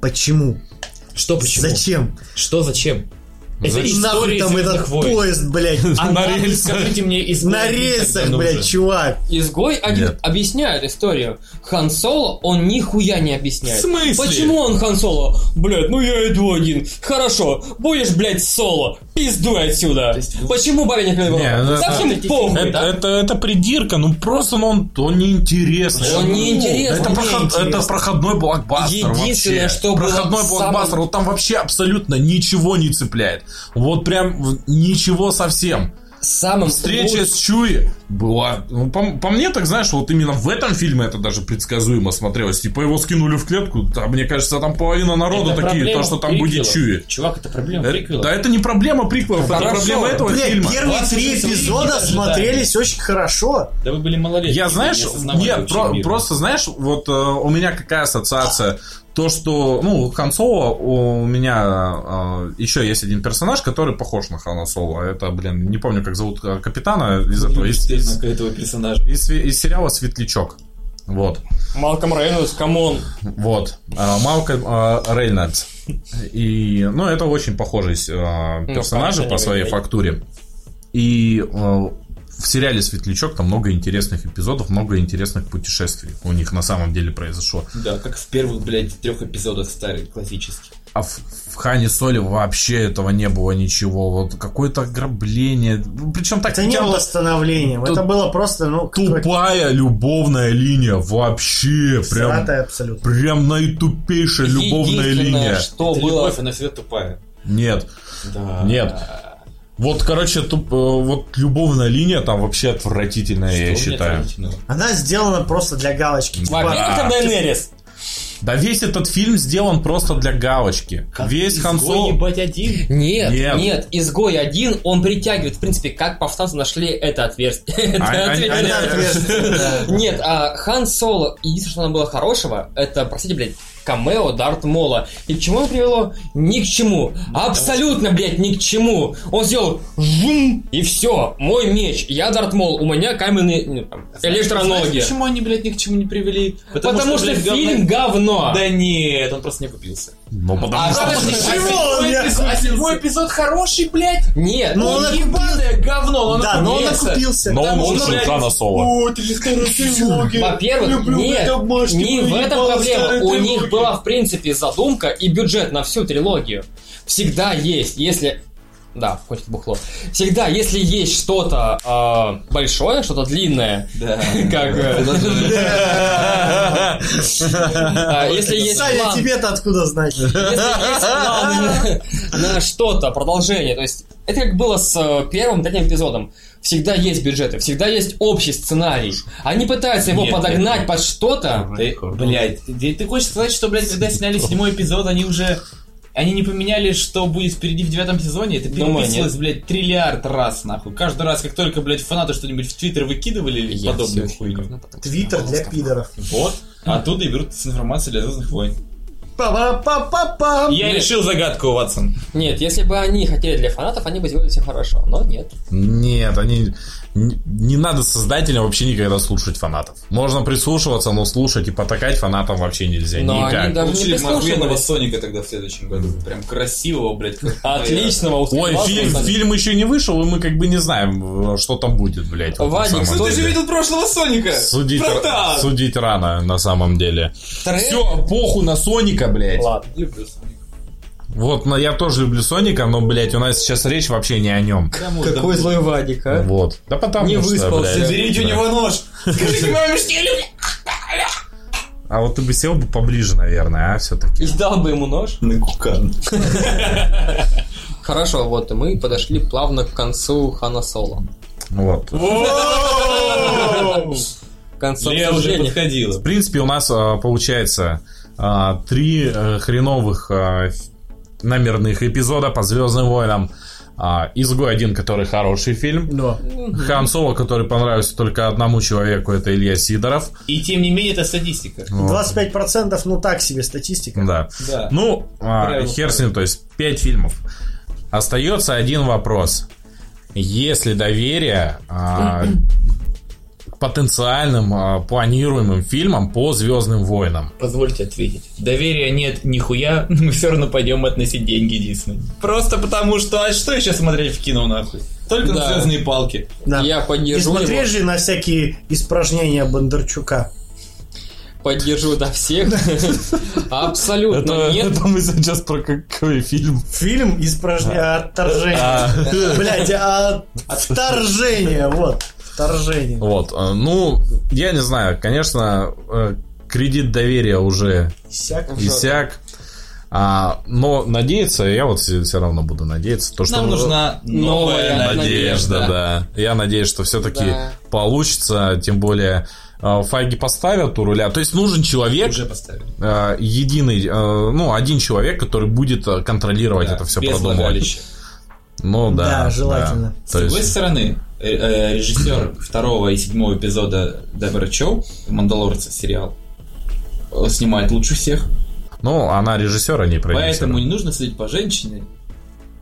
почему? Что почему? Зачем? Что зачем? Это история там «Звездных этот войн». поезд, блядь, А На рельсах. скажите мне, из на рельсах, блядь, чувак. Изгой один объясняет историю. Хан Соло, он нихуя не объясняет. В смысле? Почему он Хан Соло? Блядь, ну я иду один. Хорошо, будешь, блядь, соло. Пиздуй отсюда. есть Почему бабе не Не, ну это- Совсем это- похуй. Это, это, это придирка, ну просто ну, он, он неинтересный. Он неинтересный. Это, проход- это проходной блокбастер Единственное, вообще. что было проходной самым- блокбастер, вот там вообще абсолютно ничего не цепляет. Вот прям ничего совсем. Самым Встреча лучшим- с Чуи была... Ну, по, по мне, так знаешь, вот именно в этом фильме это даже предсказуемо смотрелось. Типа его скинули в клетку, а мне кажется, там половина народа Это такие, то, что там будет. Чуи. Чувак, это проблема Э, приквелов. Да это не проблема приквелов, это Хорошо. проблема этого Блядь, фильма. первые три эпизода смотрелись очень хорошо. Да вы были малолетние. Я, знаешь, не нет, про- просто, знаешь, вот э, у меня какая ассоциация? То, что, ну, Хан Соло, у меня э, еще есть один персонаж, который похож на Хана Соло. Это, блин, не помню, как зовут э, капитана из этого, из, из- этого персонажа. из из сериала «Светлячок». Вот, Малком Рейнольдс, come on. вот. А, Малкольм э, Рейнольдс. И, ну, это очень похожие э, персонажи конечно, по своей фактуре. И э, в сериале «Светлячок» там много интересных эпизодов, много интересных путешествий у них на самом деле произошло. Да, как в первых, блядь, трех эпизодах старых, классических. А в, в Хане Соли вообще этого не было ничего. Вот какое-то ограбление. Причем так Это не было становлением, это было просто, ну, тупая любовная линия. Вообще. Прям, абсолютно. прям наитупейшая любовная линия. что Это было... любовь, она всегда тупая. Нет. Да. Нет. Вот, короче, туп- э, вот любовная линия там вообще отвратительная, я Что меня считаю. Она сделана просто для галочки. Типа, это Дайнерис. Да весь этот фильм сделан просто для галочки. Весь Хан Изгой, Соло... ебать, один. Нет, Нет. нет, изгой один, он притягивает, в принципе, как повстанцы нашли это отверстие. А- а- а-. Нет, а Хан Соло, единственное, что там было хорошего, это, простите, блядь, камео Дарт Мола. И к чему это привело? Ни к чему. Абсолютно, блядь, ни к чему. Он сделал жум, и все. Мой меч. Я Дарт Мол. У меня каменные ну, Знаешь, электроноги. почему они, блядь, ни к чему не привели? Потому, что, блядь, фильм говно. Да нет, он просто не купился. Ну, потому А что... подожди, Почему он седьмой а седьмой эпизод хороший, блядь? Нет, Ну, он он Ебаное говно, он Да, но он окупился. Но он лучше Хана Соло. О, ты трилогия. Во-первых, нет, не в этом проблема. У них была, в принципе, задумка и бюджет на всю трилогию. Всегда есть, если... Да, хоть это бухло. Всегда, если есть что-то а, большое, что-то длинное, Да. как... э, а, Если есть Саня, тебе-то откуда знать? Если есть планы на что-то, продолжение, то есть это как было с э, первым, третьим эпизодом. Всегда есть бюджеты, всегда есть общий сценарий. Они пытаются его Нет, подогнать нет. под что-то. Ты, блядь, ты, ты хочешь сказать, что, блядь, когда сняли седьмой эпизод, они уже... Они не поменяли, что будет впереди в девятом сезоне? Это Думаю, переписывалось, нет. блядь, триллиард раз, нахуй. Каждый раз, как только, блядь, фанаты что-нибудь в Твиттер выкидывали или Я подобную хуйню. Твиттер для пидоров. Вот. Оттуда и берут с информацией для Звездных войн. Па-па-па-па-пам. Я Нет. решил загадку, Ватсон. Нет, если бы они хотели для фанатов, они бы сделали все хорошо, но нет. Нет, они... Не, надо создателям вообще никогда слушать фанатов. Можно прислушиваться, но слушать и потакать фанатам вообще нельзя. Но никак. они даже не Получили. Соника тогда в следующем году. Прям красивого, блядь. как- Отличного, Ой, фильм, фильм еще не вышел, и мы как бы не знаем, что там будет, блядь. вот Вадик, Ну ты же видел прошлого Соника! Судить, Братан! судить рано, на самом деле. Все, похуй на Соника, блядь. Ладно. Люблю Соника. Вот, но я тоже люблю Соника, но, блядь, у нас сейчас речь вообще не о нем. Какой да- злой Вадик, а? Вот. Да потому Не что, выспался. блядь, Заберите у да. него нож! Скажите маме, что я люблю! А вот ты бы сел бы поближе, наверное, а, все-таки. И дал бы ему нож. На кукан. Хорошо, вот и мы подошли плавно к концу Хана Соло. Вот. К концу Лея уже обсуждения. подходила. В принципе, у нас а, получается а, три э, хреновых а, номерных эпизода по Звездным войнам. А, Изгой один, который хороший фильм. Но. Хан Соло, который понравился только одному человеку, это Илья Сидоров. И тем не менее, это статистика. 25% ну так себе статистика. Да. Да. Ну, а, хер с ним, то есть 5 фильмов. Остается один вопрос. Если доверие а, потенциальным а, планируемым фильмам по Звездным войнам. Позвольте ответить. Доверия нет нихуя, но мы все равно пойдем относить деньги Дисней. Просто потому что, а что еще смотреть в кино нахуй? Только Да. на звездные палки. Да. Я И поддержу его. смотреть же на всякие испражнения Бондарчука. Поддержу до всех. Абсолютно нет. мы сейчас про какой фильм? Фильм испражнения отторжения. Блять, а вторжение, вот. Вторжение. Вот, а, ну, я не знаю, конечно, э, кредит доверия уже Всяко. иссяк. А, но надеяться, я вот все равно буду надеяться, то, что Нам нужна новая надежда, надежда. да. Я надеюсь, что все-таки Да. получится, тем более э, Файги поставят у руля. То есть нужен человек, Уже поставили. э, единый, э, ну, один человек, который будет э, контролировать Да, это все без продумывать. Ну да. Да, желательно. да. С другой есть, стороны, э, э, режиссер второго и седьмого эпизода Дебора Чоу, «Мандалорца» сериал, э, снимает лучше всех. ну, она режиссер, а не продюсер. Поэтому не нужно судить по женщине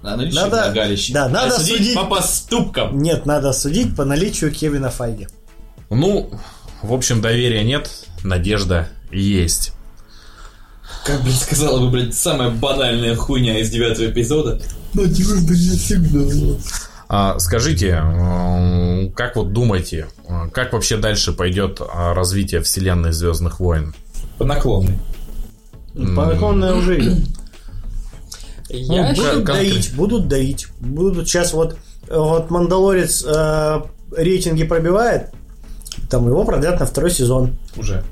на наличие Надо- влагалища. да, а надо судить, судить- по поступкам. Нет, надо судить по наличию Кевина Файги. Ну, в общем, доверия нет, надежда есть. Как, блядь, сказала бы, блядь, самая банальная хуйня из девятого эпизода. А, скажите, м, как вот думаете, как вообще дальше пойдет а, развитие вселенной Звездных войн? По наклонной. Параконная уже идет. Я Ну, Будут доить, будут доить. Будут сейчас вот, вот Мандалорец э, рейтинги пробивает, там его продлят на второй сезон. Уже.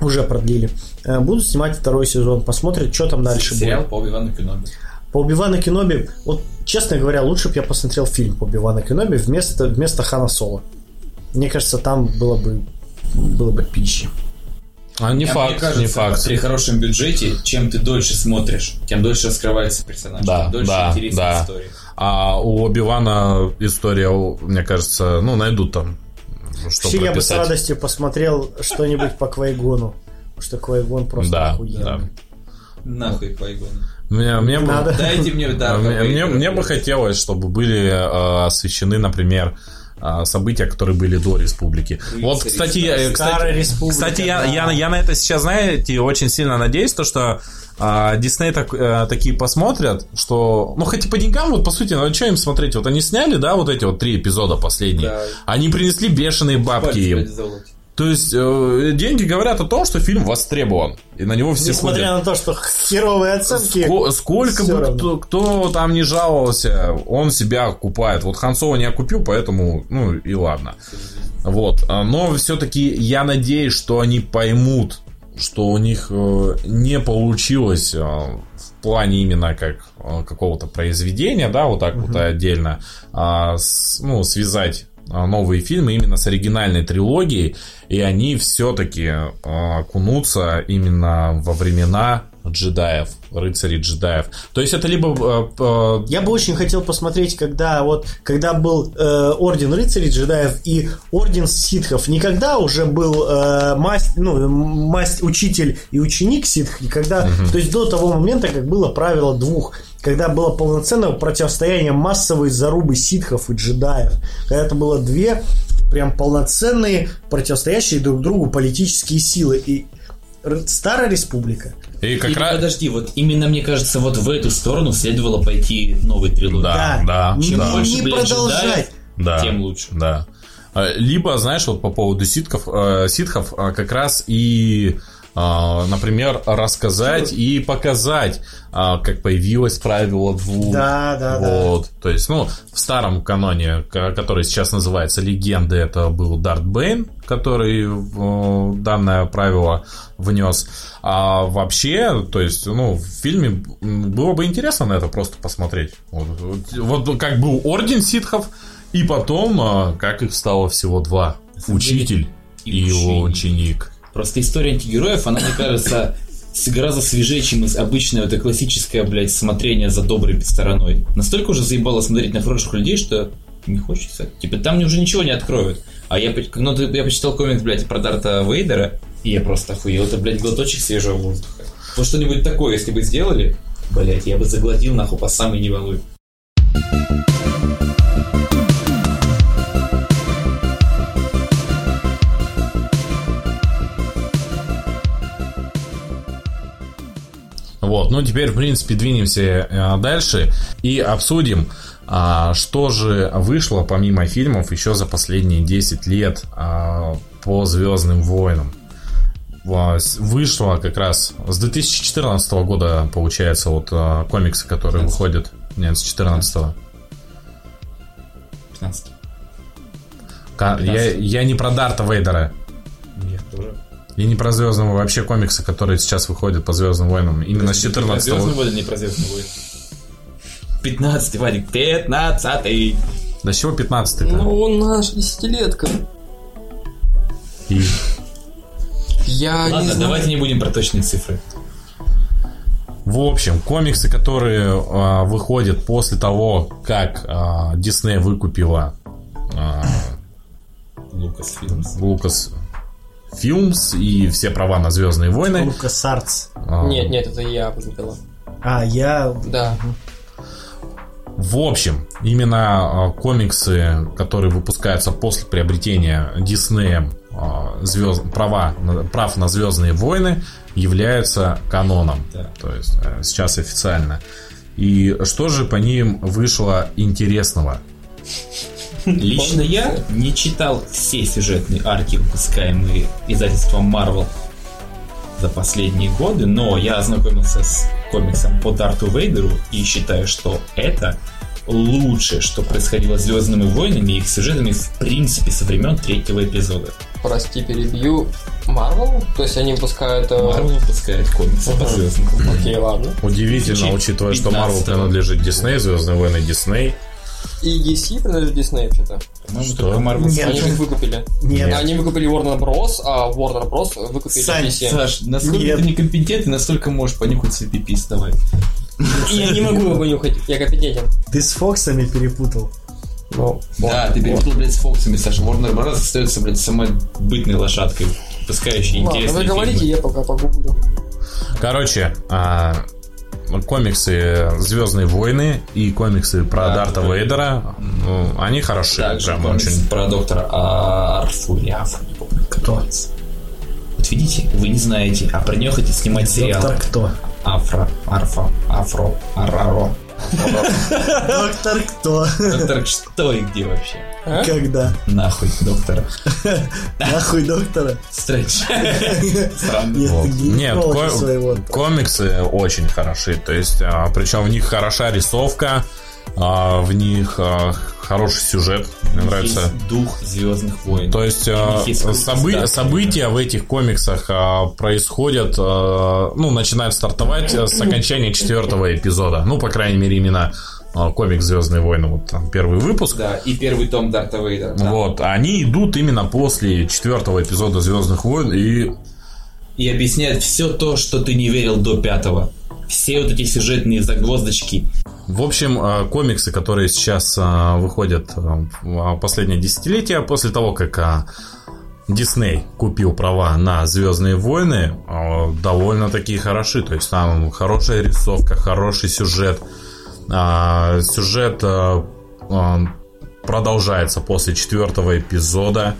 Уже продлили. Э, Будут снимать второй сезон, посмотрят, что там дальше Сериал будет. по Оби-Вану Кеноби. По Оби-Вану Кеноби, вот честно говоря, лучше бы я посмотрел фильм по Оби-Вану Кеноби вместо, вместо Хана Соло. Мне кажется, там было бы, было бы пищи. А не Мне факт, кажется, не факт. При хорошем бюджете, чем ты дольше смотришь, тем дольше раскрывается персонаж, Да, тем дольше да, интересна да. история. А у Оби-Вана история, мне кажется, ну, найдут там, что Вообще, я бы с прописать. радостью посмотрел что-нибудь по Квайгону. Потому что Квайгон просто Да, охуенный. да. Нахуй Пайгон. Мне, мне бы- Надо. Дайте мне да. мне, мне, Вейдера. мне бы хотелось, чтобы были э, освещены, например, э, события, которые были до республики. вот, кстати, я- э, Старая кстати, республика, кстати я, да. я, я на это сейчас, знаете, очень сильно надеюсь, то, что а, Дисней так, э, такие посмотрят, что, ну, хотя по деньгам, вот, по сути, ну, что им смотреть? Вот они сняли, да, вот эти вот три эпизода последние. Да. Они принесли бешеные бабки Пальцы им. ради золота. То есть, э, деньги говорят о том, что фильм востребован. И на него все Несмотря ходят. на то, что херовые оценки. Ско- сколько бы равно. кто, кто там не жаловался, он себя окупает. Вот Хансова не окупил, поэтому, ну и ладно. Вот. А, Но все-таки я надеюсь, что они поймут, что у них э, не получилось э, в плане именно как э, какого-то произведения, да, вот так вот отдельно, а, с- ну, связать новые фильмы именно с оригинальной трилогией, и они все-таки окунутся именно во времена джедаев, рыцарей джедаев. То есть это либо э, э, Я бы очень хотел посмотреть, когда вот когда был э, орден рыцарей джедаев и орден ситхов. Никогда уже был э, масть, ну, масть, учитель и ученик ситх, и когда, то есть до того момента, как было правило двух, когда было полноценное противостояние массовой зарубы ситхов и джедаев. Когда это было две прям полноценные противостоящие друг другу политические силы. И Старая республика. И как Или раз... подожди, вот именно мне кажется, вот в эту сторону следовало пойти новой трилогии. Да, да, не, да. не Больше, блядь, продолжать. джедаев, Да. тем лучше. Да. А, Либо, знаешь, вот по поводу ситков, э, ситхов а, как раз и, например, рассказать и показать, а, как появилось правило двух. Да, да, да. вот. То есть, ну, в старом каноне, ко- который сейчас называется «Легенды», это был Дарт Бейн, который э, данное правило внес. А вообще, то есть, ну, в фильме было бы интересно на это просто посмотреть. Вот, вот- вот как был Орден ситхов, и потом, а, как их стало всего два. Учитель и, И его ученик. ученик. Просто история антигероев, она, мне кажется, гораздо свежее, чем обычное это классическое, блядь, смотрение за доброй стороной. Настолько уже заебало смотреть на хороших людей, что не хочется. Типа, там мне уже ничего не откроют. А я, ну, я почитал комикс, блядь, про Дарта Вейдера, и я просто охуел. Это, блядь, глоточек свежего воздуха. Вот что-нибудь такое, если бы сделали, блядь, я бы заглотил нахуй по самой не Вот, ну теперь, в принципе, двинемся э, дальше и обсудим, а, что же вышло помимо фильмов еще за последние 10 лет а, по Звездным войнам. Вышло как раз с 2014 года, получается, вот а, комиксы, которые 15. выходят. Нет, с 14 15. Ка- Я, я не про Дарта Вейдера. Я тоже. И не про Звездного вообще комиксы, которые сейчас выходят по Звездным войнам. Именно с 14 Звездный войны, не про Звездный войны. 15 Вадик, 15 До чего 15 -то? Ну, он наш десятилетка. И Я не Ладно, знаю. давайте не будем про точные цифры. В общем, комиксы, которые а, выходят после того, как а, Дисней выкупила а, Лукас Фильмс. Лукас Фильмс и все права на Звездные войны. Лукас Артс. а, Нет, нет, это я возникала. А, я... Да. В общем, именно а, комиксы, которые выпускаются после приобретения Диснеем а, звезд, права, прав на Звездные войны, являются каноном. Да. То есть э, сейчас официально. И что же по ним вышло интересного? Лично я не читал все сюжетные арки, выпускаемые издательством Marvel за последние годы, но я ознакомился с комиксом по Дарту Вейдеру и считаю, что это лучшее, что происходило с Звездными войнами и их сюжетами в принципе со времен третьего эпизода. Прости, перебью. Марвел? То есть они выпускают... э, Marvel выпускает комиксы по Ага. Звездным войнам. Окей, ладно. Удивительно, учитывая, что Marvel 15-го. принадлежит Дисней, Звездные войны Дисней. И DC принадлежит Дисней вообще-то. Что? только Marvel. Они их выкупили. Нет. Они выкупили Warner Bros, а Warner Bros выкупили Сань, DC. Саш, насколько Нет. ты некомпетентный, настолько можешь понюхать свой пипис, давай. Я не могу его понюхать, я компетентен. Ты с Фоксами перепутал. Ну, Да, ты перепутал, блядь, с Фоксами, Саша. Warner Bros. остается, блядь, самой бытной лошадкой, пускающей Ладно, интересные вы говорите, фильмы. я пока погуглю. Короче, а, комиксы Звездные войны и комиксы про Да, Дарта да. Вейдера, ну, они хорошие. Также прям очень. про доктора Арфу или Афру, не помню. Кто? Вот видите, вы не знаете, а про нее хотите снимать сериал. Доктор кто? Афро, Арфа, Афро, Араро. Доктор кто? Доктор что и где вообще? А? Когда? Нахуй доктора. Нахуй доктора? Стрэндж. Нет, комиксы очень хороши. То есть, а, причем в них хороша рисовка, а, в них а, хороший сюжет. Мне нравится. Есть дух Звездных войн. То есть а, собы- да. события в этих комиксах а, происходят, а, ну, начинают стартовать с окончания четвертого эпизода. Ну, по крайней мере, именно а, комикс Звездные войны, вот там первый выпуск. Да, и первый том Дарта Вейдера. да. Вот, они идут именно после четвертого эпизода Звездных войн и И объясняет все то, что ты не верил до пятого. Все вот эти сюжетные загвоздочки. В общем, э, комиксы, которые сейчас э, выходят э, в последнее десятилетие, после того, как Дисней купил права на Звездные войны, довольно-таки хороши. То есть там хорошая рисовка, хороший сюжет. А, Сюжет продолжается после четвертого эпизода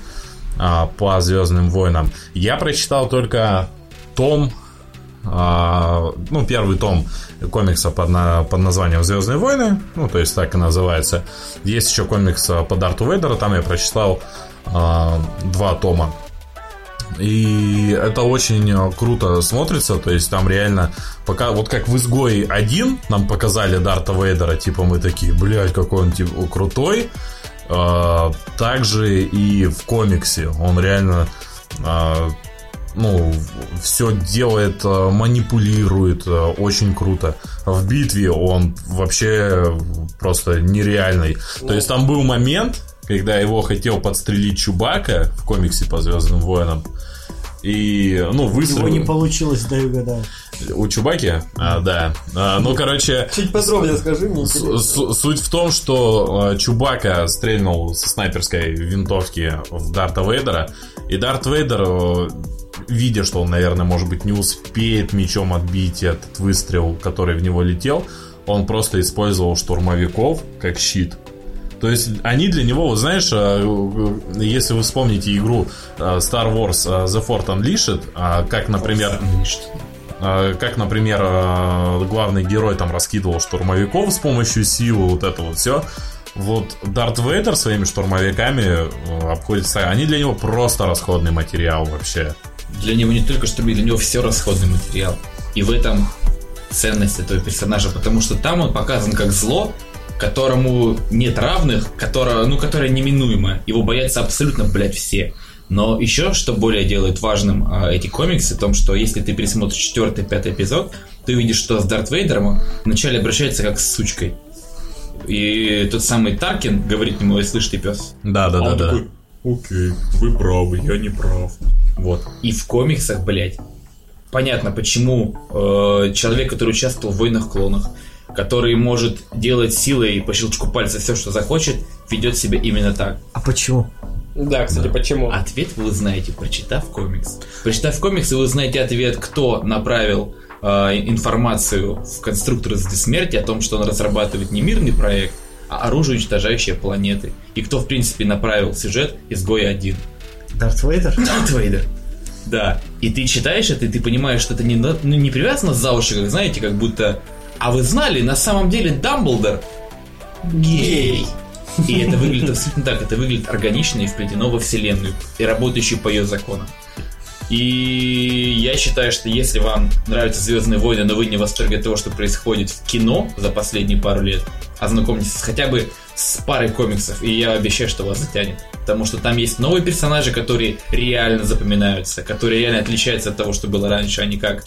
а, по Звездным войнам. Я прочитал только том а, ну, первый том комикса под, на- под названием Звездные войны, ну, то есть так и называется. Есть еще комикс а, по Дарту Вейдера, там я прочитал два тома. И это очень круто смотрится, то есть там реально, пока вот как в Изгое 1 нам показали Дарта Вейдера, типа мы такие, блядь, какой он типа крутой. А, также и в комиксе он реально а, ну, все делает, э, манипулирует, очень круто. В битве он вообще просто нереальный. То есть там был момент, когда его хотел подстрелить Чубака в комиксе по Звездным войнам. И, ну, выстрел... не получилось, дай угадаю. У Чубаки? А, да. А, ну, короче, Чуть подробнее скажи мне. суть в том, что э, Чубака стрельнул со снайперской винтовки в Дарта Вейдера, и Дарт Вейдер, э, видя, что он, наверное, может быть, не успеет мечом отбить этот выстрел, который в него летел, он просто использовал штурмовиков как щит. То есть они для него, вот знаешь, э, если вы вспомните игру э, Star Wars э, The Fort Unleashed, а, как, например, как, например, главный герой там раскидывал штурмовиков с помощью силы, вот это вот все. Вот Дарт Вейдер своими штурмовиками обходится. Они для него просто расходный материал вообще. Для него не только что для него все расходный материал. И в этом ценность этого персонажа, потому что там он показан как зло, которому нет равных, которое, ну, которое неминуемо. Его боятся абсолютно, блядь, все. Но еще, что более делает важным а, эти комиксы, в том, что если ты пересмотришь четвертый, пятый эпизод, ты увидишь, что с Дарт Вейдером вначале обращается как с сучкой. И тот самый Таркин говорит ему, «Эй, слышь ты пес, Да, да, да, да. Окей, вы правы, я не прав. Вот. И в комиксах, блядь, понятно, почему э, человек, который участвовал в войнах клонах, который может делать силой по щелчку пальца все, что захочет, ведет себя именно так. А почему? Да, кстати, почему? Ответ вы узнаете, прочитав комикс. Прочитав комикс, вы узнаете ответ, кто направил э, информацию в конструктор из смерти о том, что он разрабатывает не мирный проект, а оружие, уничтожающее планеты. И кто, в принципе, направил сюжет изгоя 1. Дарт Вейдер? Дарт Вейдер. Да. И ты читаешь это, и ты понимаешь, что это не, ну, не привязано за уши, как знаете, как будто... А вы знали, на самом деле Дамблдор гей. И это выглядит абсолютно так. Это выглядит органично и вплетено во вселенную. И работающий по ее законам. И я считаю, что если вам нравятся Звездные войны, но вы не в восторге от того, что происходит в кино за последние пару лет, ознакомьтесь хотя бы с парой комиксов, и я обещаю, что вас затянет. Потому что там есть новые персонажи, которые реально запоминаются, которые реально отличаются от того, что было раньше, а не как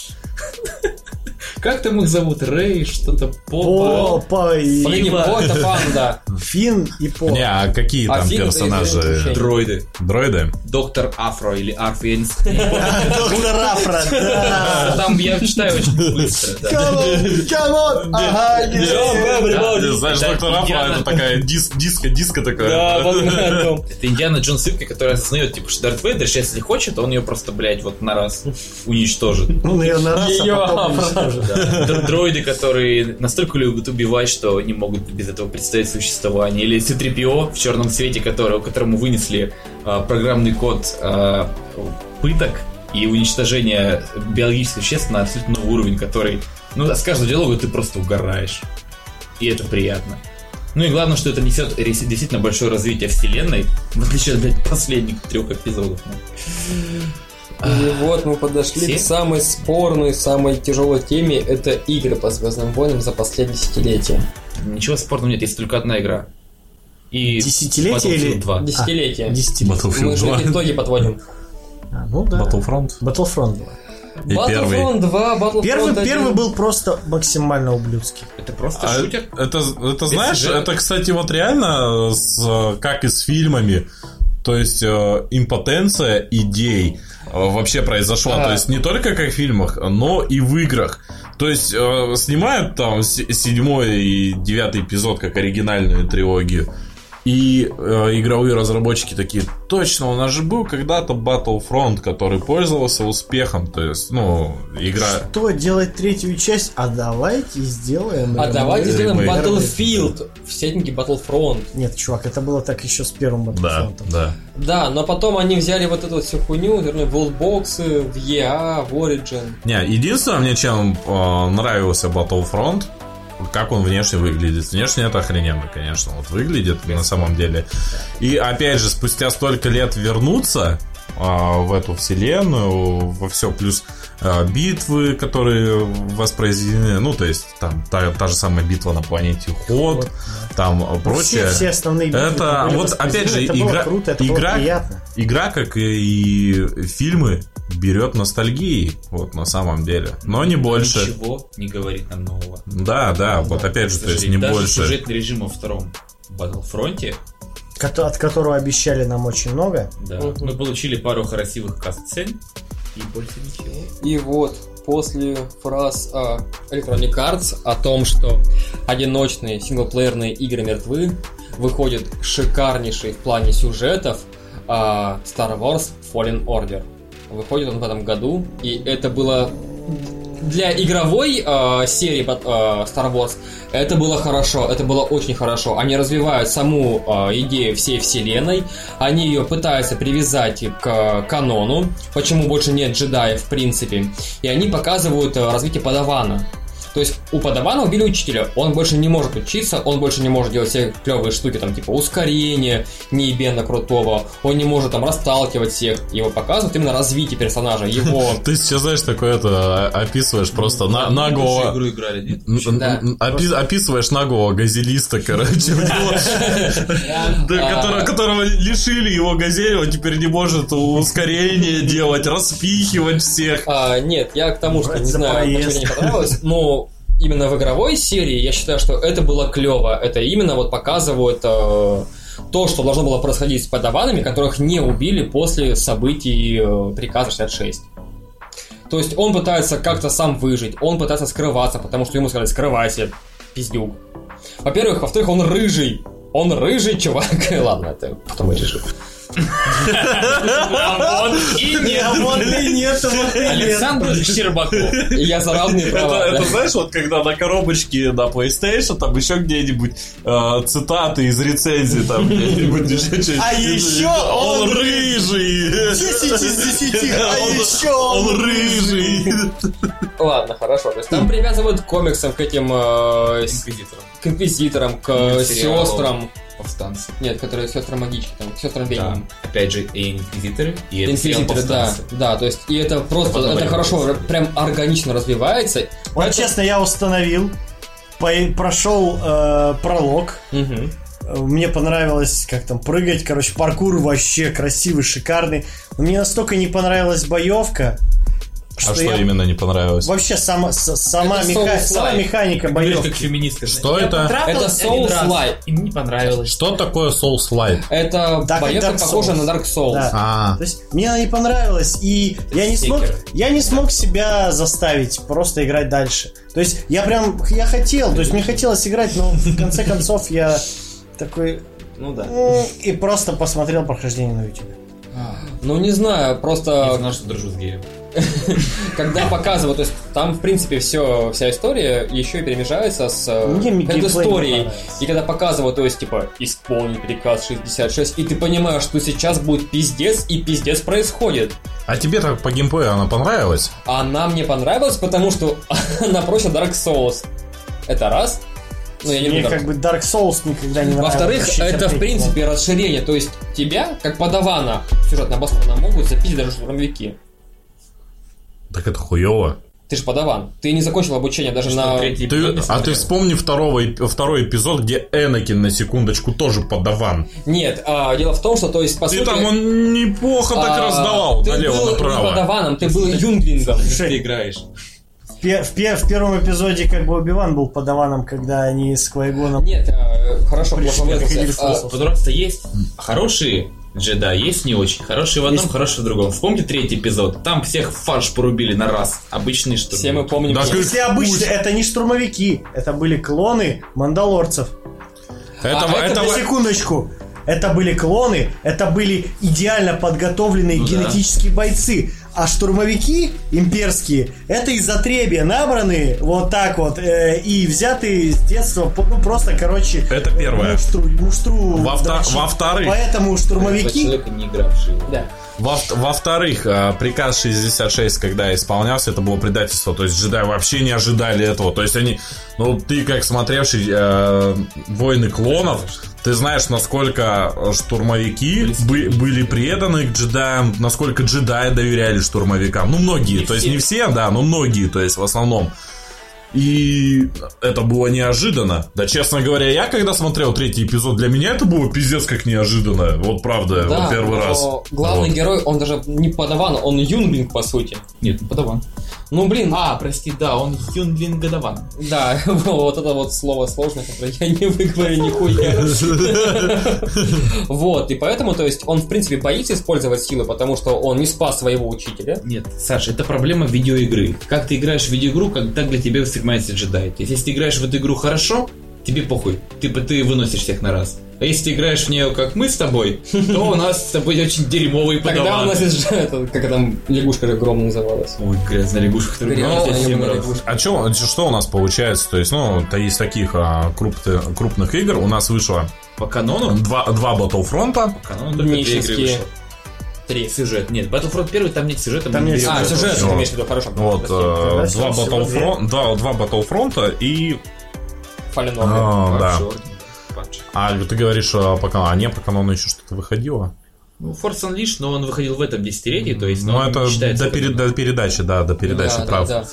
Как там их зовут? Рэй, что-то По, Попа. по и Блин, не Ива. По, это панда. Фин и По. Не, а какие А там персонажи? «Известные Дроиды. Дроиды? Доктор Афро или Арф, я не знаю. Доктор Афра, да. Там я читаю очень быстро, on. Ага, знаешь, доктор Индиана. это такая дис- диско, диско такая. Да. Это Индиана Джонс Силка, которая осознает, типа, что Дарт Вейдер, сейчас, если хочет, он ее просто, блядь, вот на раз уничтожит. Он ее на раз, а потом Уничтожит. Да. Др- Дроиды, которые настолько любят убивать, что не могут без этого представить существование. Или C-3PO в черном цвете, который, которому вынесли а, программный код а, пыток и уничтожения биологических веществ на абсолютно новый уровень, который, ну, с каждого диалога ты просто угораешь. И это приятно. Ну и главное, что это несет действительно большое развитие вселенной, в отличие от блядь, последних трех эпизодов. И вот мы подошли Все? к самой спорной, самой тяжелой теме. Это игры по Звездным войнам за последние десятилетия. Ничего спорного нет, есть только одна игра. И Десятилетие или- Battlefield 2. Десятилетия. Десятилетие. Мы же 2. итоги подводим. А, Ну да. Battlefront. Battlefront 2. И первый. Battlefront 2, Battlefront Первый, 1. первый был просто максимально ублюдский. Это просто А шутер. это, это знаешь, сюжета. это, кстати, вот реально с, как и с фильмами. То есть э, импотенция идей вообще произошла. Ага. То есть не только как в фильмах, но и в играх. То есть э, снимают там седьмой и девятый эпизод как оригинальную трилогию. И э, игровые разработчики такие, точно, у нас же был когда-то Battlefront, который пользовался успехом. То есть, ну, игра... Что делать третью часть? А давайте сделаем. А давайте сделаем. Battlefield в сеттинге Battlefront. Нет, чувак, это было так еще с первым Да, Battlefront. да. Да, но потом они взяли вот эту всю хуйню, вернули в волтбоксы, в EA, в Origin. Не, единственное, мне чем э, нравился Battlefront, как он внешне выглядит. Внешне это охрененно, конечно, вот выглядит на самом деле. И опять же, спустя столько лет вернуться э, в эту вселенную, во все, плюс э, битвы, которые воспроизведены, ну, то есть там та, та же самая битва на планете Ход, там э, прочее. Все, все основные битвы Это, вот, опять же, это было игра- круто, это игра- было приятно. Игра, как и фильмы, берет ностальгией, вот на самом деле. Но не больше. Ничего не говорит нам нового. Да, да, вот опять же, то есть не даже больше. сюжетный режим во втором Battlefront, Кото- от которого обещали нам очень много. да, Мгм. мы получили пару красивых касцен и больше ничего. И вот после фраз а, Electronic Arts о том, что одиночные синглплеерные игры мертвы, выходит шикарнейший в плане сюжетов а, Star Wars Fallen Order. Выходит он в этом году, и это было для игровой а, серии а, Star Wars это было хорошо, это было очень хорошо. Они развивают саму а, идею всей вселенной, они ее пытаются привязать к канону, почему больше нет джедаев в принципе, и они показывают а, развитие Падавана. То есть у Падавана убили учителя, он больше не может учиться, он больше не может делать все клевые штуки, там типа ускорение неебенно крутого, он не может там расталкивать всех, его показывают именно развитие персонажа, его... Ты сейчас, знаешь, такое это описываешь просто на, Вы наглого... игру играли, нет? н- Да. н- опи- описываешь наглого газелиста, короче, А, которого, лишили его газель, он теперь не может ускорение делать, распихивать всех. А, нет, я к тому, что не знаю, мне не понравилось, но именно в игровой серии я считаю, что это было клево. Это именно вот показывает э, то, что должно было происходить с подаванами, которых не убили после событий э, приказа 66. То есть он пытается как-то сам выжить, он пытается скрываться, потому что ему сказали, скрывайся, пиздюк. Во-первых, во-вторых, он рыжий. Он рыжий чувак. Ладно, это потом решим. А вот и нет. А вот и нет. Александр Щербаков. Я за разные права. Это, знаешь, вот когда на коробочке на PlayStation, там еще где-нибудь э, цитаты из рецензий, там где-нибудь еще что-нибудь. А еще он рыжий! 10 из 10, а еще Он рыжий! Ладно, хорошо. То есть там привязывают к комиксам, к этим э, Инквизитором. К инквизиторам, к Мультсериалу. сестрам. Повстанцы. Нет, которые сестры магички, там, к сестрам Да. Опять же, и инквизиторы, и это Инквизиторы, да, да, то есть, и это просто, Потом это хорошо, появятся. прям органично развивается. Вот честно, я установил, по- прошел э, пролог. Э, Мне понравилось, как там прыгать, короче, паркур вообще красивый, шикарный. Но мне настолько не понравилась боевка. А что я- именно не понравилось? Вообще сама, с- сама, Это меха- сама механика боев. как феминистка. Что Я это? Это раз, Souls-like. И мне не понравилось. Что такое Souls Light? Это Да, боевка похожа Souls. на Dark Souls. Да. А, То есть мне она не понравилась, и я не, смог, стикер. я не смог себя заставить просто играть дальше. То есть я прям, я хотел, то есть мне хотелось играть, но в конце концов я такой, Ну да. И просто посмотрел прохождение на YouTube. Ну не знаю, Я просто знал, что дружу с геем. когда показывают, то есть там в принципе все, вся история еще и перемежается с э, историей. И когда показывают, то есть типа исполнить приказ 66, и ты понимаешь, что сейчас будет пиздец, и пиздец происходит. а тебе так по геймплею она понравилась? Она мне понравилась, потому что она проще Dark Souls. Это раз. Ну, я не Мне буду как бы Dark Souls никогда не нравился. Во-вторых, это в принципе расширение. То есть тебя, как подавана сюжетно обоснованно, могут запить даже штурмовики. Так это хуево. Ты же подаван. Ты не закончил обучение даже Что, на... Ты, а ты вспомни второго, второй эпизод, где Энакин на секундочку тоже подаван. Нет, а, дело в том, что, то есть, по Ты сути... там он неплохо так а, раздавал ты был не подаваном, ты был юнглингом. Что ты играешь? В, пе- в пе- в первом эпизоде как бы Убиван был подаваном, когда они с Квайгоном... Нет, а, хорошо, плохо А, космос. Просто есть хорошие джедаи, есть не очень. Хорошие в одном, Есть. хорошие в другом. Вспомните третий эпизод. Там всех фарш порубили на раз. Обычные что Все мы помним... Да Если обычно, это не штурмовики, это были клоны мандалорцев. Это, А, это это- На секундочку. Это были клоны, это были идеально подготовленные Ну да. генетические бойцы. А штурмовики имперские, это из отребья набранные вот так вот э, и взятые с детства, ну просто, короче... Это первое. Муштру, муштру Во-вто- дрочить. во-вторых- Поэтому штурмовики... Человека не игравший. Да. Во- Во-вторых, а, приказ 66, когда исполнялся, это было предательство. То есть джедаи вообще не ожидали этого. То есть они... Ну, ты как смотревший э, «Войны клонов», ты знаешь, насколько штурмовики бы- были преданы к джедаям, насколько джедаи доверяли штурмовикам. Ну, многие. то есть не все, да, но многие, то есть в основном. И это было неожиданно. Да, честно говоря, я когда смотрел третий эпизод, для меня это было пиздец как неожиданно. Вот правда, Да, вот первый но раз. главный Вот. герой, он даже не подаван, он юнглинг, по сути. Нет, подаван. Ну, блин, А, прости, да, он Юнглин Гадаван. да, вот это вот слово сложное, которое я не выговорю нихуя. Вот, и поэтому, то есть, он, в принципе, боится использовать силы, потому что он не спас своего учителя. Нет, Саша, это проблема видеоигры. Как ты играешь в видеоигру, так для тебя воспринимается джедай. То есть, если ты играешь в эту игру хорошо, тебе похуй. Типа ты выносишь всех на раз. А если ты играешь в нее, как мы с тобой, то у нас с тобой очень дерьмовый Тогда у нас есть же, это, как там, лягушка огромная называлась. Ой, грязная лягушка, которая Грязная раз. лягушка. А чё, что у нас получается? То есть, ну, то есть таких а, крупных, крупных игр у нас вышло По канону? два, два Battlefront. По канону только две игры вышло. Три. Сюжет. Нет, Battlefront 1 там нет сюжета. Там нет берем А, сюжет, ты имеешь в виду, хорошо. Вот, э, два, Battlefront, да, два Battlefront и... Fallen Order. а, да. Панч. А ты говоришь, а, по канону, а не по канону еще что-то выходило? Ну, Force Unleashed, но он выходил в этом десятилетии, то есть, Ну, это считается до, пере- каноном. до передачи, да, до передачи Да, да, прав да.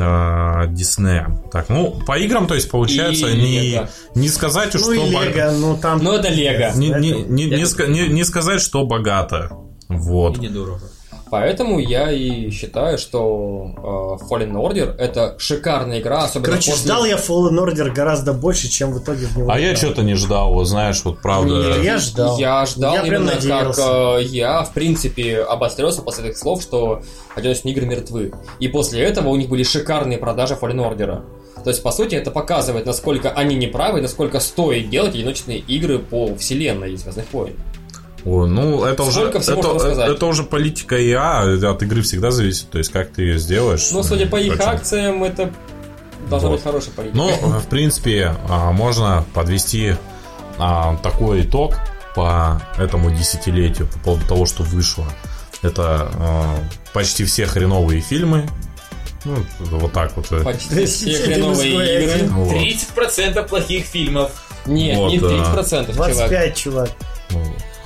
а, Диснея. Так, ну, по играм, то есть, получается, И не, Лего. не сказать, Ну что... бог- Лего, ну там... Ну, это Лего. Не, не, не, не Это- не- не сказать, что богато. Вот. И недорого. Поэтому я и считаю, что э, Fallen Order это шикарная игра, особенно Короче, после... ждал я Fallen Order гораздо больше, чем в итоге в него А я играл. что-то не ждал, вот знаешь, вот правда. Нет, Я ждал. Я ждал Я прям именно как э, я, в принципе, обострился после этих слов, что одиночные игры мертвы. И после этого у них были шикарные продажи Fallen Order. То есть, по сути, это показывает, насколько они неправы, насколько стоит делать одиночные игры по вселенной Звездных войн. Ой, ну, это уже, Сколько всего это, это уже политика ИА, от игры всегда зависит, то есть как ты ее сделаешь. Но, судя по их акциям, это должна Вот. быть хорошая политика. Ну, в принципе, а, можно подвести а, такой итог по этому десятилетию, по поводу того, что вышло. Это а, почти все хреновые фильмы. Ну, вот так вот. Почти все хреновые игры. Вот. 30% плохих фильмов. Нет, Вот, не да. 30%, чувак. 25, чувак.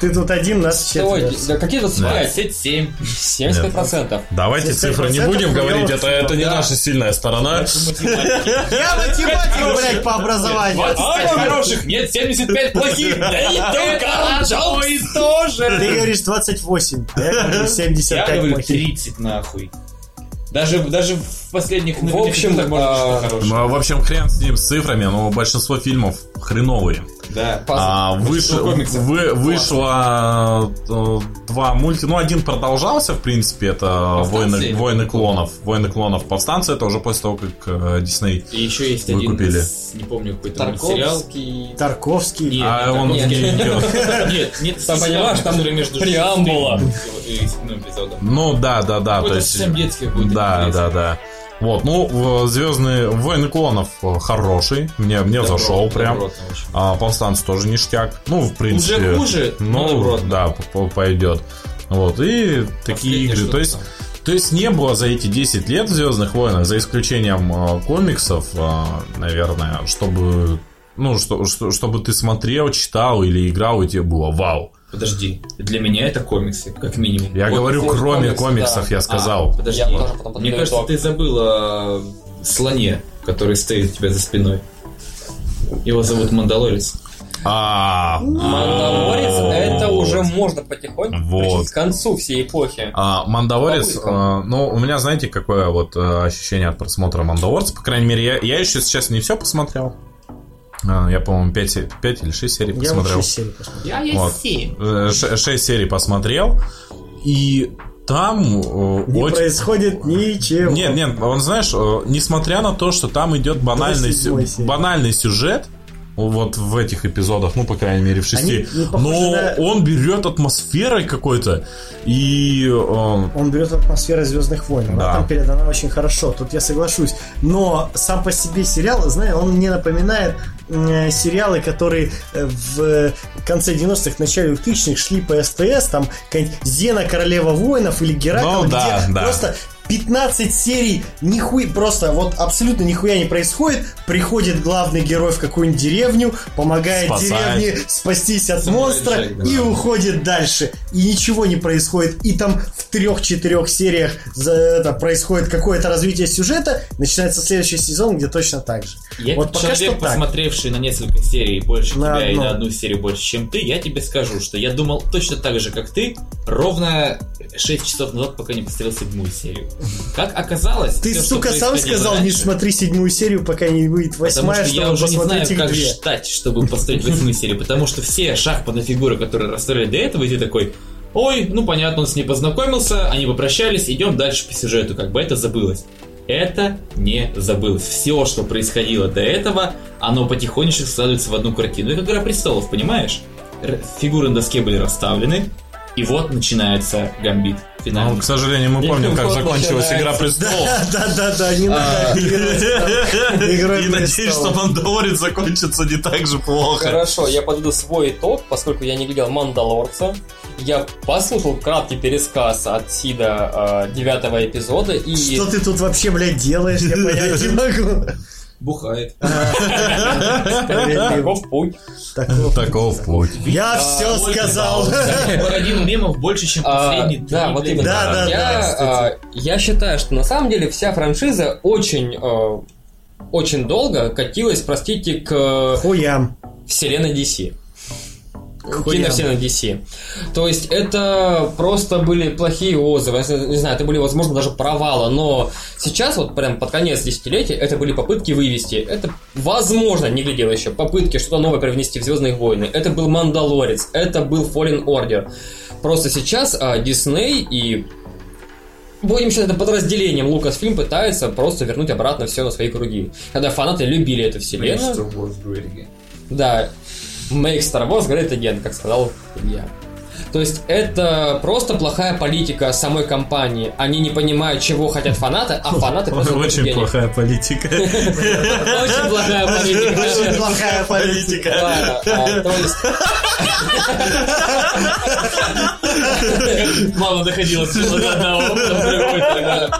Ты тут один, нас четверо. да какие 25? 27. 75%. Давайте 70% цифры не будем говорить, это, это не да. наша сильная сторона. Я математик, блядь, по образованию. 25 хороших, нет, 75 плохих. Да и только одно и то же. Ты говоришь 28, а я говорю Я 75 говорю плохих. 30 нахуй. Даже, даже в последних В общем, можно а, что-то хорошее. Ну, в общем, хрен с ним, с цифрами, но большинство фильмов хреновые. Да. А, выш- вы- вышло э, два мульти, ну один продолжался, в принципе, это войны, войны клонов, войны клонов, повстанцы, это уже после того, как э, Дисней. И еще есть Вы один, купили. с- не помню, какой-то. Тарковский. Тарковский. Нет, а нет, он нет, не нет. идет. Нет, нет, Там, сериал, понимаешь, там между преамбула. эпизодом. Ну да, да, да, то Какой-то есть. совсем детский какой-то. Да, да, да. Вот, ну, Звездные войны клонов хороший, мне, мне Добротно, зашел прям. очень. А повстанцы тоже ништяк. Ну, в принципе. Уже хуже, Ну, добротно. да, пойдет. Вот, и такие игры. То есть, там. то есть не было за эти 10 лет в Звездных войнах, за исключением э, комиксов, э, наверное, чтобы. Ну, что, что- чтобы ты смотрел, читал или играл, и тебе было вау. Подожди, для меня это комиксы, как минимум. Я Вот. говорю, комиксы, кроме комиксы, комиксов, да. я сказал. А, подожди. Я тоже потом Мне кажется, итог. ты забыл о слоне, который стоит у тебя за спиной. Его зовут Мандалорец. А, Мандалорец, это уже можно потихоньку Вот. к концу всей эпохи. А, Мандалорец, э, ну, у меня, знаете, какое вот э, ощущение от просмотра Мандалорца? По крайней мере, я, я еще сейчас не все посмотрел. А, Я, по-моему, 5, или 6 серий Я вот посмотрел. 6 серий посмотрел. Я Вот. 6 серий посмотрел. И там э, Не очень... происходит ничего. Нет, нет, он знаешь, э, несмотря на то, что там идет банальный, сю- банальный сюжет, вот в этих эпизодах, ну, по крайней мере, в шести, но на- он берет атмосферой какой-то, и э, Он берет атмосферу Звездных войн. Она Да. там передана очень хорошо. Тут я соглашусь. Но сам по себе сериал, знаешь, он мне напоминает э, сериалы, которые э, в конце 90-х, начале 2000-х шли по СТС, там Зена Королева воинов или Геракл, Ну, где да, да. просто 15 серий, нихуя, просто вот абсолютно нихуя не происходит. Приходит главный герой в какую-нибудь деревню, помогает Спасает. деревне спастись от монстра да. и уходит дальше. И ничего не происходит. И там в трех-четырех сериях за это происходит какое-то развитие сюжета. Начинается следующий сезон, где точно так же. Я вот пока человек, что так. посмотревший на несколько серий больше На тебя и одну. на одну серию больше, чем ты, я тебе скажу, что я думал точно так же, как ты, ровно 6 часов назад, пока не посмотрел седьмую серию. Как оказалось... Ты, что сука, сам сказал, не раньше, смотри седьмую серию, пока не выйдет восьмая, что я уже не знаю, как две. ждать, чтобы посмотреть восьмую серию. Потому что все шахматные фигуры, которые расставили до этого, и ты такой, ой, ну понятно, он с ней познакомился, они попрощались, идем дальше по сюжету, как бы это забылось. Это не забылось. Все, что происходило до этого, оно потихонечку складывается в одну картину. Это «Игра престолов», понимаешь? Фигуры на доске были расставлены, и вот начинается гамбит. Ну, Финальный. к сожалению, мы помним, как закончилась начинается. «Игра престолов». Да, да, да, не Игрой И надеюсь, что. Мандалорец закончится не так же плохо. Хорошо, я подведу свой итог, поскольку я не глядел Мандалорца. Я послушал краткий пересказ от Сида э, девятого эпизода и... Что ты тут вообще, блядь, делаешь? Я понять не могу. Бухает. Таков путь. Таков. Путь. Я все сказал. Породил мемов больше, чем А, последний. да, вот именно. Да, да, я, да, кстати. а, я считаю, что на самом деле вся франшиза очень, э, очень долго катилась, простите, к Хуям. вселенной DC. Хуям. Киновселенной DC. То есть это просто были плохие отзывы, я не знаю, это были, возможно, даже провалы, но сейчас, вот прям под конец десятилетия, это были попытки вывести. Это, возможно, не глядел еще, попытки что-то новое привнести в Звездные войны. Это был Мандалорец, это был Fallen Order. Просто сейчас а, Дисней и Будем считать это подразделением Lucasfilm пытается просто вернуть обратно все на свои круги. Когда фанаты любили эту вселенную. Да, Make Star Wars great again, как сказал Илья. То есть это просто плохая политика самой компании. Они не понимают, чего хотят фанаты, а фанаты просто Очень денег. плохая политика. Очень плохая политика. Очень плохая политика. А, то есть Мало доходило до одного, потом другой, тогда.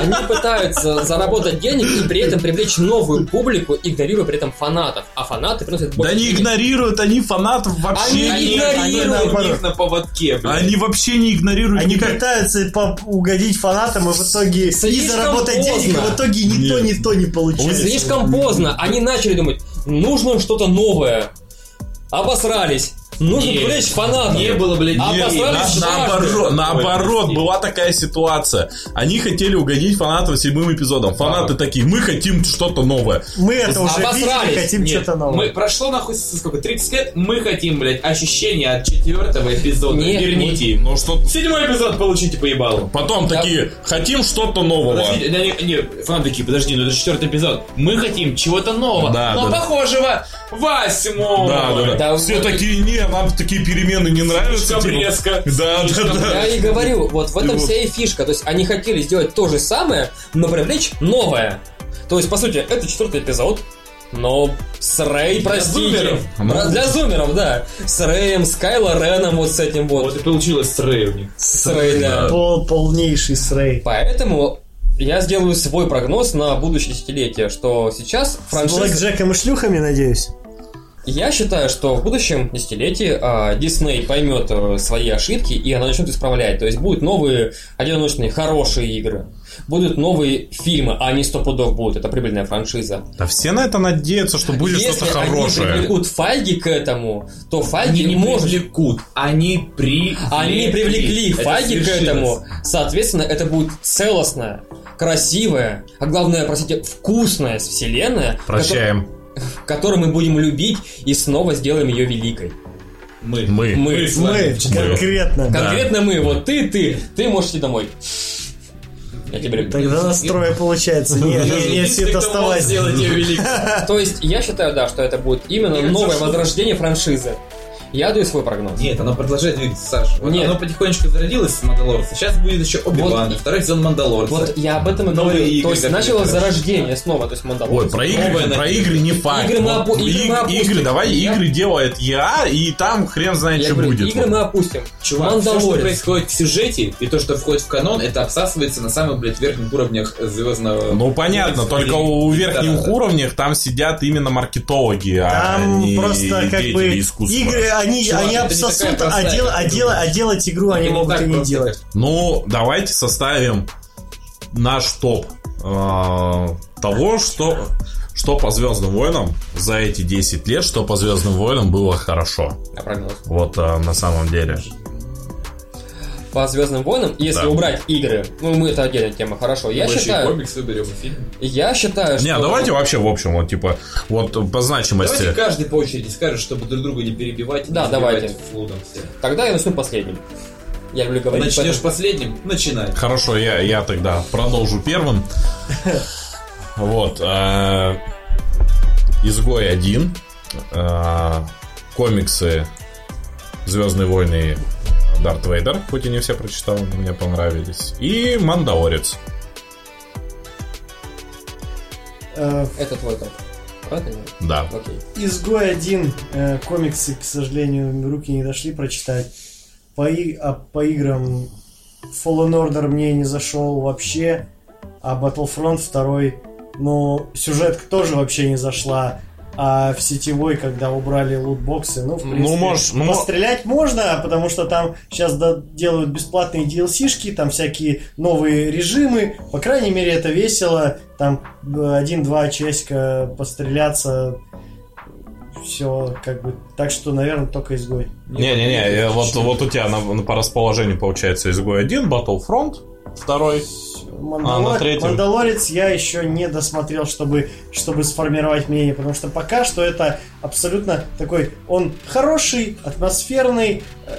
Они пытаются заработать денег и при этом привлечь новую публику, игнорируя при этом фанатов. А фанаты приносят Да больше не денег. игнорируют они фанатов вообще. Они не- игнорируют. Они у них на поводке, блядь. Они вообще не игнорируют Они никак. пытаются угодить фанатам и в итоге и Слишком заработать денег, а поздно. в итоге ни то, ни то не получается. Слишком поздно. Они начали думать, нужно что-то новое. Обосрались. Нужно Нет. привлечь фанатов. Не было, блядь, А не- На- наоборот, наоборот, Ой, была такая ситуация. Они хотели угодить фанатам седьмым эпизодом. Фанаты такие, мы хотим что-то новое. Мы это уже видели, Обосрались. хотим Нет, что-то новое. мы прошло нахуй сколько 30 лет, мы хотим, блядь, ощущения от четвертого эпизода. Нет, Верните им. Ну что Седьмой эпизод получите по ебалу. Потом такие, хотим что-то нового. Подожди, да, не, не, фанаты такие, подожди, ну это четвертый эпизод. Мы хотим чего-то нового, Да, но да. похожего восьмого. Да, да, да. Да, Все вот- такие, не, нам такие перемены не нравятся. Слишком типа. резко. Да, да, да. Я и говорю, вот в этом вся и фишка. То есть они хотели сделать то же самое, но привлечь новое. То есть, по сути, это четвертый эпизод, но с Рэй, простите. зумеров. Бра- Для зумеров, да. С Рэем, с Кайло Реном, вот с этим вот. Вот и получилось с Рэй у них. С Рэй, да. Пол- полнейший срей. Поэтому я сделаю свой прогноз на будущее десятилетие, что сейчас С франшиза... Блэкджеком и шлюхами, надеюсь. Я считаю, что в будущем десятилетии а, Дисней поймет э, свои ошибки и она начнет исправлять. То есть будут новые одиночные хорошие игры, будут новые фильмы, а не сто пудов будут. Это прибыльная франшиза. Да все на это надеются, что будет Если что-то они хорошее. привлекут Файги к этому, то Файги Они не может... привлекут, они привлекли. Они привлекли Это Файги к этому. Соответственно, это будет целостная, красивая, а главное, простите, вкусная вселенная, Прощаем. ко- которую мы будем любить и снова сделаем ее великой. Мы. Мы. Мы. Мы, вчетвером. конкретно. Конкретно мы, вот ты, ты, ты можешь идти домой. Я тебя люблю. Тогда настрой получается. Не, не, не, Сит, оставайся. сделать ее великой. То есть я считаю, да, что это будет именно новое возрождение франшизы. Я даю свой прогноз. Нет, оно продолжает двигаться, Саша. Вот Нет. Оно потихонечку зародилось с Мандалорца. Сейчас будет еще Оби-Ван, Вот- второй сезон Мандалорца. Вот я об этом и Новые говорю. игры, То есть хорошо. зарождение снова, то есть Мандалорец. Ой, про игры, Новое про игры не факт. Игры мы Вот опу- игры мы опустим. игры, давай Я- игры делает я, и там хрен знает, Я что говорю, будет. игры мы опустим. Чувак, все, что Мандалорец. происходит в сюжете, и то, что входит в канон, это обсасывается на самых, блядь, верхних уровнях звездного... Ну понятно, только у верхних Да. уровнях там сидят именно маркетологи, а Там не просто как бы искусства. игры, они, Чувак, они обсосут, а, дел- а, дел- а делать игру они не могут и не делать. как- Ну, давайте составим наш топ э, того, что, что по Звездным войнам за эти 10 лет, что по Звездным войнам было хорошо. Прогноз. Вот э, на самом деле. По Звездным войнам, если Да. убрать игры, ну мы это отдельная тема, хорошо. Я Мы еще и считаю, комикс выберем и фильм. я считаю, что... Не, давайте вообще в общем, вот типа, вот по значимости. Давайте каждый по очереди скажет, чтобы друг друга не перебивать. Да, не сбивать давайте. флудом все. Тогда я начну последним. Я люблю говорить. Начнешь поэтому- последним, начинай. Хорошо, я, я тогда продолжу первым. Вот. э, Изгой один. э, Комиксы Звездные войны Дарт Вейдер, хоть и не все прочитал, но мне понравились. И Мандалорец. Э, Это твой топ. Правильно? Да. Окей. Изгой один. э, комиксы, к сожалению, руки не дошли прочитать. По, и- а по играм Fallen Order мне не зашел вообще. А Battlefront 2, ну, сюжетка тоже вообще не зашла. А в сетевой, когда убрали лутбоксы, ну, в Ну, принципе, можешь- ну, пострелять можно, потому что там сейчас делают бесплатные DLC-шки, там всякие новые режимы. По крайней мере, это весело. Там э, один-два часика постреляться. Все, как бы. Так что, наверное, только изгой. Не-не-не, вот, вот у тебя на- на- по расположению получается Изгой один, Battlefront второй. Мандалор- на третьем? Мандалорец я еще не досмотрел, чтобы, чтобы сформировать мнение, потому что пока что это абсолютно такой, он хороший, атмосферный, э,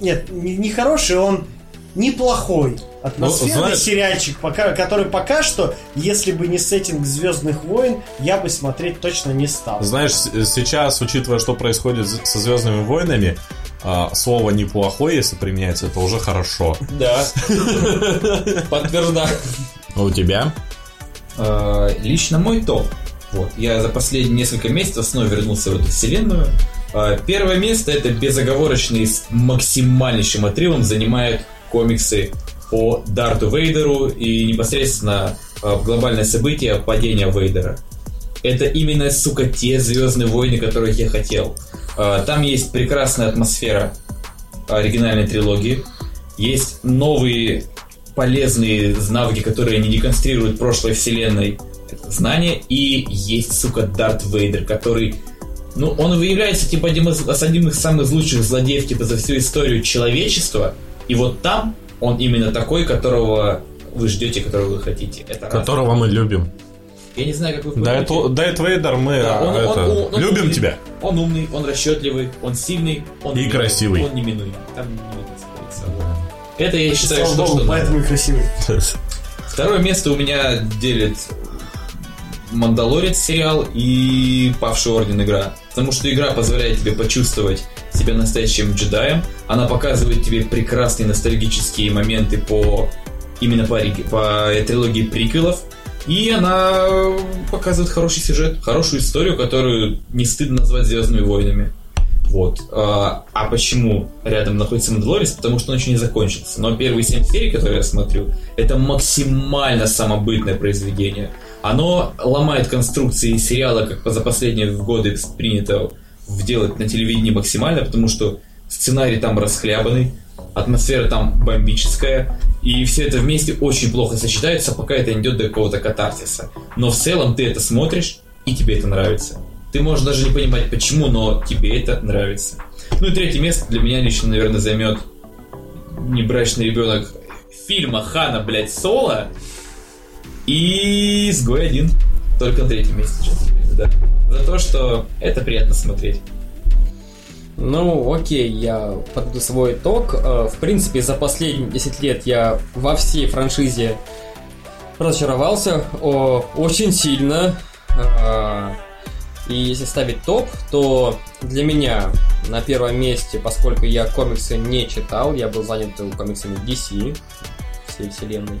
нет, не, не хороший, он неплохой. Атмосферный Ну, знаешь- сериальчик, пока, который пока что, если бы не сеттинг Звездных войн, я бы смотреть точно не стал. Знаешь, сейчас, учитывая, что происходит со Звездными войнами, а, слово неплохой, если применяется, это уже хорошо. Да. Подтверждаю. А у тебя? Э, Лично мой топ. Вот. Я за последние несколько месяцев снова вернулся в эту вселенную. Первое место это безоговорочный с максимальнейшим отрывом занимают комиксы по Дарту Вейдеру и непосредственно глобальное событие падения Вейдера. Это именно, сука, те Звездные войны, которых я хотел. Э, Там есть прекрасная атмосфера оригинальной трилогии. Есть новые полезные навыки, которые не деконструируют прошлой вселенной знания. И есть, сука, Дарт Вейдер, который Ну, он выявляется, типа, одним из, одним из самых лучших злодеев, типа, за всю историю человечества. И вот там он именно такой, которого вы ждете, которого вы хотите. Это раз. Которого мы любим. Я не знаю, как вы поймете. Дайт Вейдер, мы Да, он- это, он- он- он любим умный. тебя. Он умный, он расчетливый, он сильный, он И красивый. Он неминуемый. Там не. Это я считаю, Слава что, богу, что поэтому и красивый. Второе место у меня делит Мандалорец сериал и Павший Орден игра. Потому что игра позволяет тебе почувствовать себя настоящим джедаем. Она показывает тебе прекрасные ностальгические моменты по именно по, по трилогии приквелов. И она показывает хороший сюжет, хорошую историю, которую не стыдно назвать Звездными войнами. Вот. А, а почему рядом находится Мандалорец? Потому что он еще не закончился. Но первые семь серий, которые я смотрю, это максимально самобытное произведение. Оно ломает конструкции сериала, как за последние годы принято делать на телевидении максимально, потому что сценарий там расхлябанный, атмосфера там бомбическая, и все это вместе очень плохо сочетается, пока это не идет до какого-то катарсиса. Но в целом ты это смотришь, и тебе это нравится. Ты можешь даже не понимать почему, но тебе это нравится. Ну и третье место для меня лично, наверное, займет небрачный ребенок фильма Хана, блядь, Соло и Изгой один. Только на третьем месте, говоря, да. За то, что это приятно смотреть. Ну, окей, я подведу свой итог. Э, В принципе, за последние 10 лет я во всей франшизе разочаровался о, очень сильно. Э, И если ставить топ, то для меня на первом месте, поскольку я комиксы не читал, я был занят комиксами DC, всей вселенной,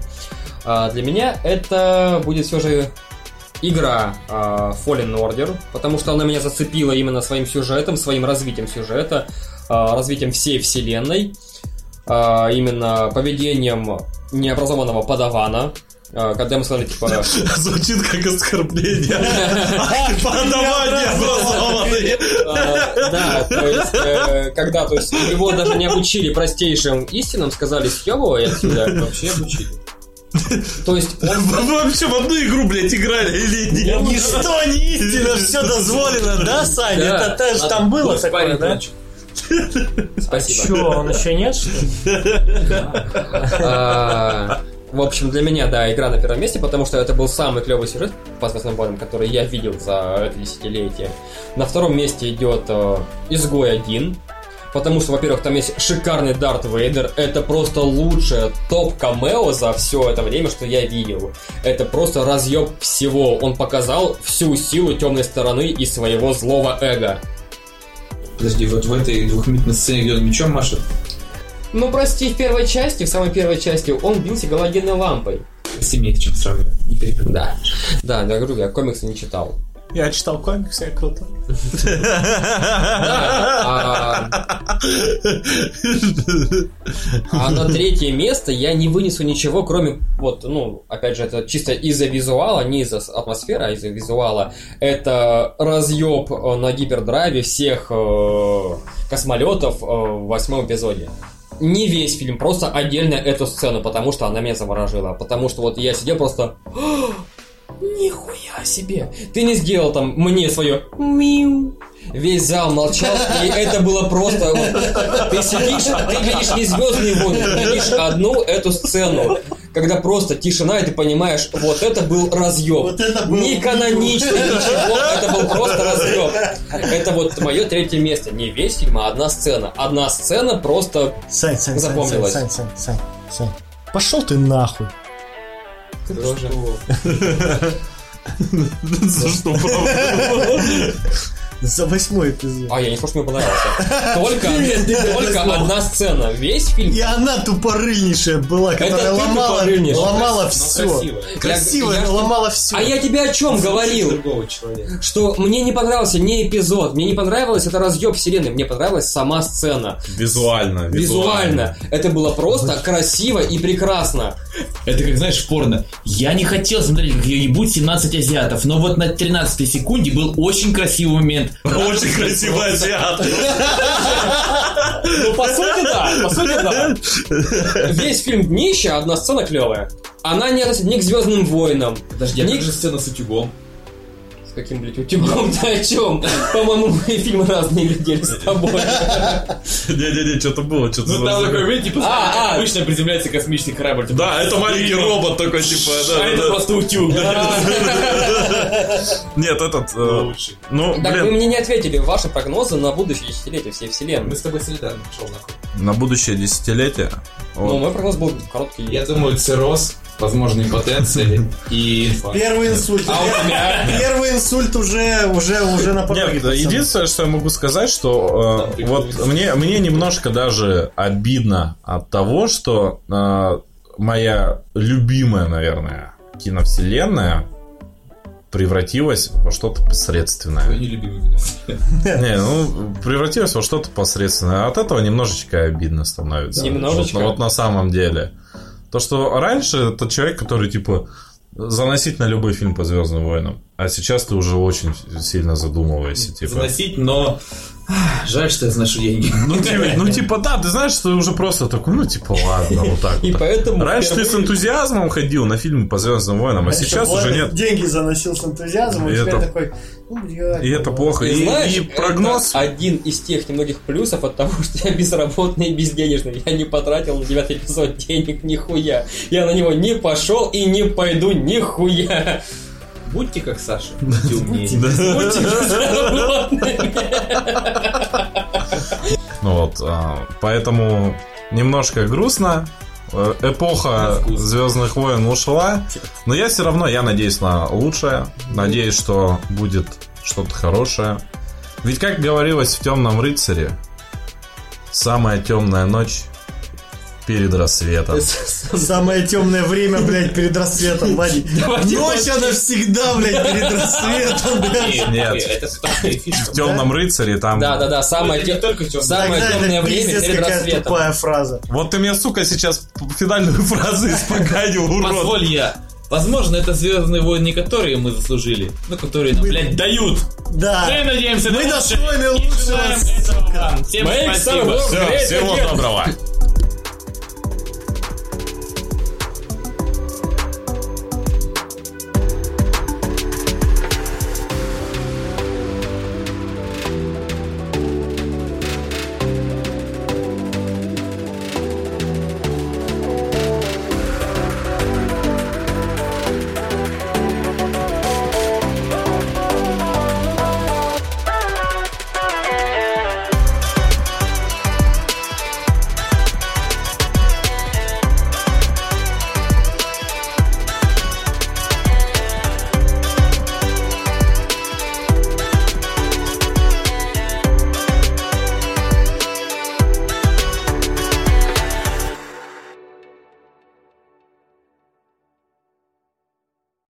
а для меня это будет все же игра а, Fallen Order, потому что она меня зацепила именно своим сюжетом, своим развитием сюжета, а, развитием всей вселенной, а, именно поведением необразованного подавана, когда ему сказали, типа... Звучит как оскорбление. Подавание Да, то есть, э, когда, то есть, его даже не обучили простейшим истинам, сказали, съебывай отсюда. Вообще обучили. То есть, он Вы вообще в одну игру, блядь, играли или нет? Ничто не истина, все дозволено, да, Саня? Да. Это тоже там было такое, парень, да? Спасибо. Че, он еще нет, что ли? А, В общем, для меня, да, игра на первом месте, потому что это был самый клевый сюжет по Звездным войнам, который я видел за это десятилетие. На втором месте идет э, Изгой 1, потому что, во-первых, там есть шикарный Дарт Вейдер, это просто лучшее топ-камео за все это время, что я видел. Это просто разъеб всего. Он показал всю силу темной стороны и своего злого эго. Подожди, вот в этой двухминутной сцене, где он мечом машет, Ну, прости, в первой части, в самой первой части, он бился галогенной лампой. сильнее чем сравнивать. Не перепутать. Да. Да, я говорю, я комиксы не читал. Я читал комиксы, я круто. А, а на третье место я не вынесу ничего, кроме, вот, ну, опять же, это чисто из-за визуала, не из-за атмосферы, а из-за визуала. Это разъеб э, на гипердрайве всех э, космолетов э, в восьмом эпизоде. Не весь фильм, просто отдельно эту сцену, потому что она меня заворожила. Потому что вот я сидел просто... «А, Нихуя себе! Ты не сделал там мне свое миу. Весь зал молчал, и это было просто... вот, Ты сидишь, а ты видишь не звездные войны, ты видишь одну эту сцену, когда просто тишина, и ты понимаешь, вот это был разъеб. Вот это был Не канонично, ничего, это был просто разъеб. Это вот мое третье место. Не весь фильм, а одна сцена. Одна сцена просто... Сань, Сань, Сань, Сань. Сань, Сань, Сань, Сань. Пошел ты нахуй. Тоже. За что, правда? За восьмой эпизод. А, я не слышал, что мне понравился. Только, только одна сцена. Весь фильм И она тупорыльнейшая была, которая ломала, ломала все. красиво. Ломала все. А я тебе о чем говорил? Что мне не понравился не эпизод, мне не понравилось это разъеб вселенной, мне понравилась сама сцена. Визуально, Визуально. Это было просто красиво и прекрасно. Это как, знаешь, в порно. Я не хотел смотреть, как ее ебут 17 азиатов, но вот на 13 секунде был очень красивый момент. Очень красивый азиат. Ну, по сути, да, по сути, да. Весь фильм днище, одна сцена клевая. Она не относится ни к Звездным войнам. Подожди, а ни как же сцена с утюгом? Каким, блядь, утюгом ты о чем? По-моему, мы фильмы разные глядели с тобой. Не-не-не, что-то было, что-то Ну там такой, видите, типа, обычно приземляется космический корабль. типа, Да, это маленький робот такой, типа, да, А это просто утюг. Нет, этот, э, ну, Так, вы мне не ответили. Ваши прогнозы на будущее десятилетие всей вселенной. Мы с тобой солидарны, пошел нахуй. на будущее десятилетие. Ну, мой прогноз был короткий. Я думаю, цирроз, возможно, импотенция и инфаркт. Первый инсульт. А у тебя? Первый инсульт уже, уже, уже на пороге. Нет, пацаны. единственное, что я могу сказать, что э, вот мне, мне немножко даже обидно от того, что э, моя любимая, наверное, киновселенная превратилась во что-то посредственное. Твой нелюбимый. Не, ну, превратилась во что-то посредственное. От этого немножечко обидно становится. Немножечко? Вот, вот на самом деле. То, что раньше это человек, который, типа, заносить на любой фильм по Звездным войнам. А сейчас ты уже очень сильно задумываешься, типа. Заносить, но... Жаль, что я заношу деньги. Ну, типа, ну, типа, да, ты знаешь, что ты уже просто такой, ну, типа, ладно, вот так. И поэтому Раньше ты с энтузиазмом ходил на фильмы по Звездным войнам, а сейчас уже нет. Деньги заносил с энтузиазмом, И и теперь это- такой, ну, блядь. И это плохо. И, И, знаешь, и прогноз... это один из тех немногих плюсов от того, что я безработный и безденежный. Я не потратил на девятый эпизод денег нихуя. Я на него не пошел и не пойду нихуя. Будьте как Саша. Будьте умнее. Будьте безработными. Ну вот, а, поэтому немножко грустно. Э, Эпоха. Звездных войн ушла. Но я все равно, я надеюсь на лучшее. Надеюсь, что будет что-то хорошее. Ведь, как говорилось в Темном рыцаре, самая темная ночь перед рассветом. Самое темное время, блядь, перед рассветом, Вадик. Ночь, она всегда, блядь, перед рассветом, блядь. Нет. Это. В Темном рыцаре там. Те- только тёмное. самое темное время перед какая рассветом. тупая фраза. Вот ты мне, сука, сейчас финальную фразу испоганил, урод. Позволь я. Возможно, это Звездные войны, не которые мы заслужили, но которые нам, блядь, дают. Да. Мы надеемся на Мы достойны лучшего. Всем Make спасибо. всего доброго.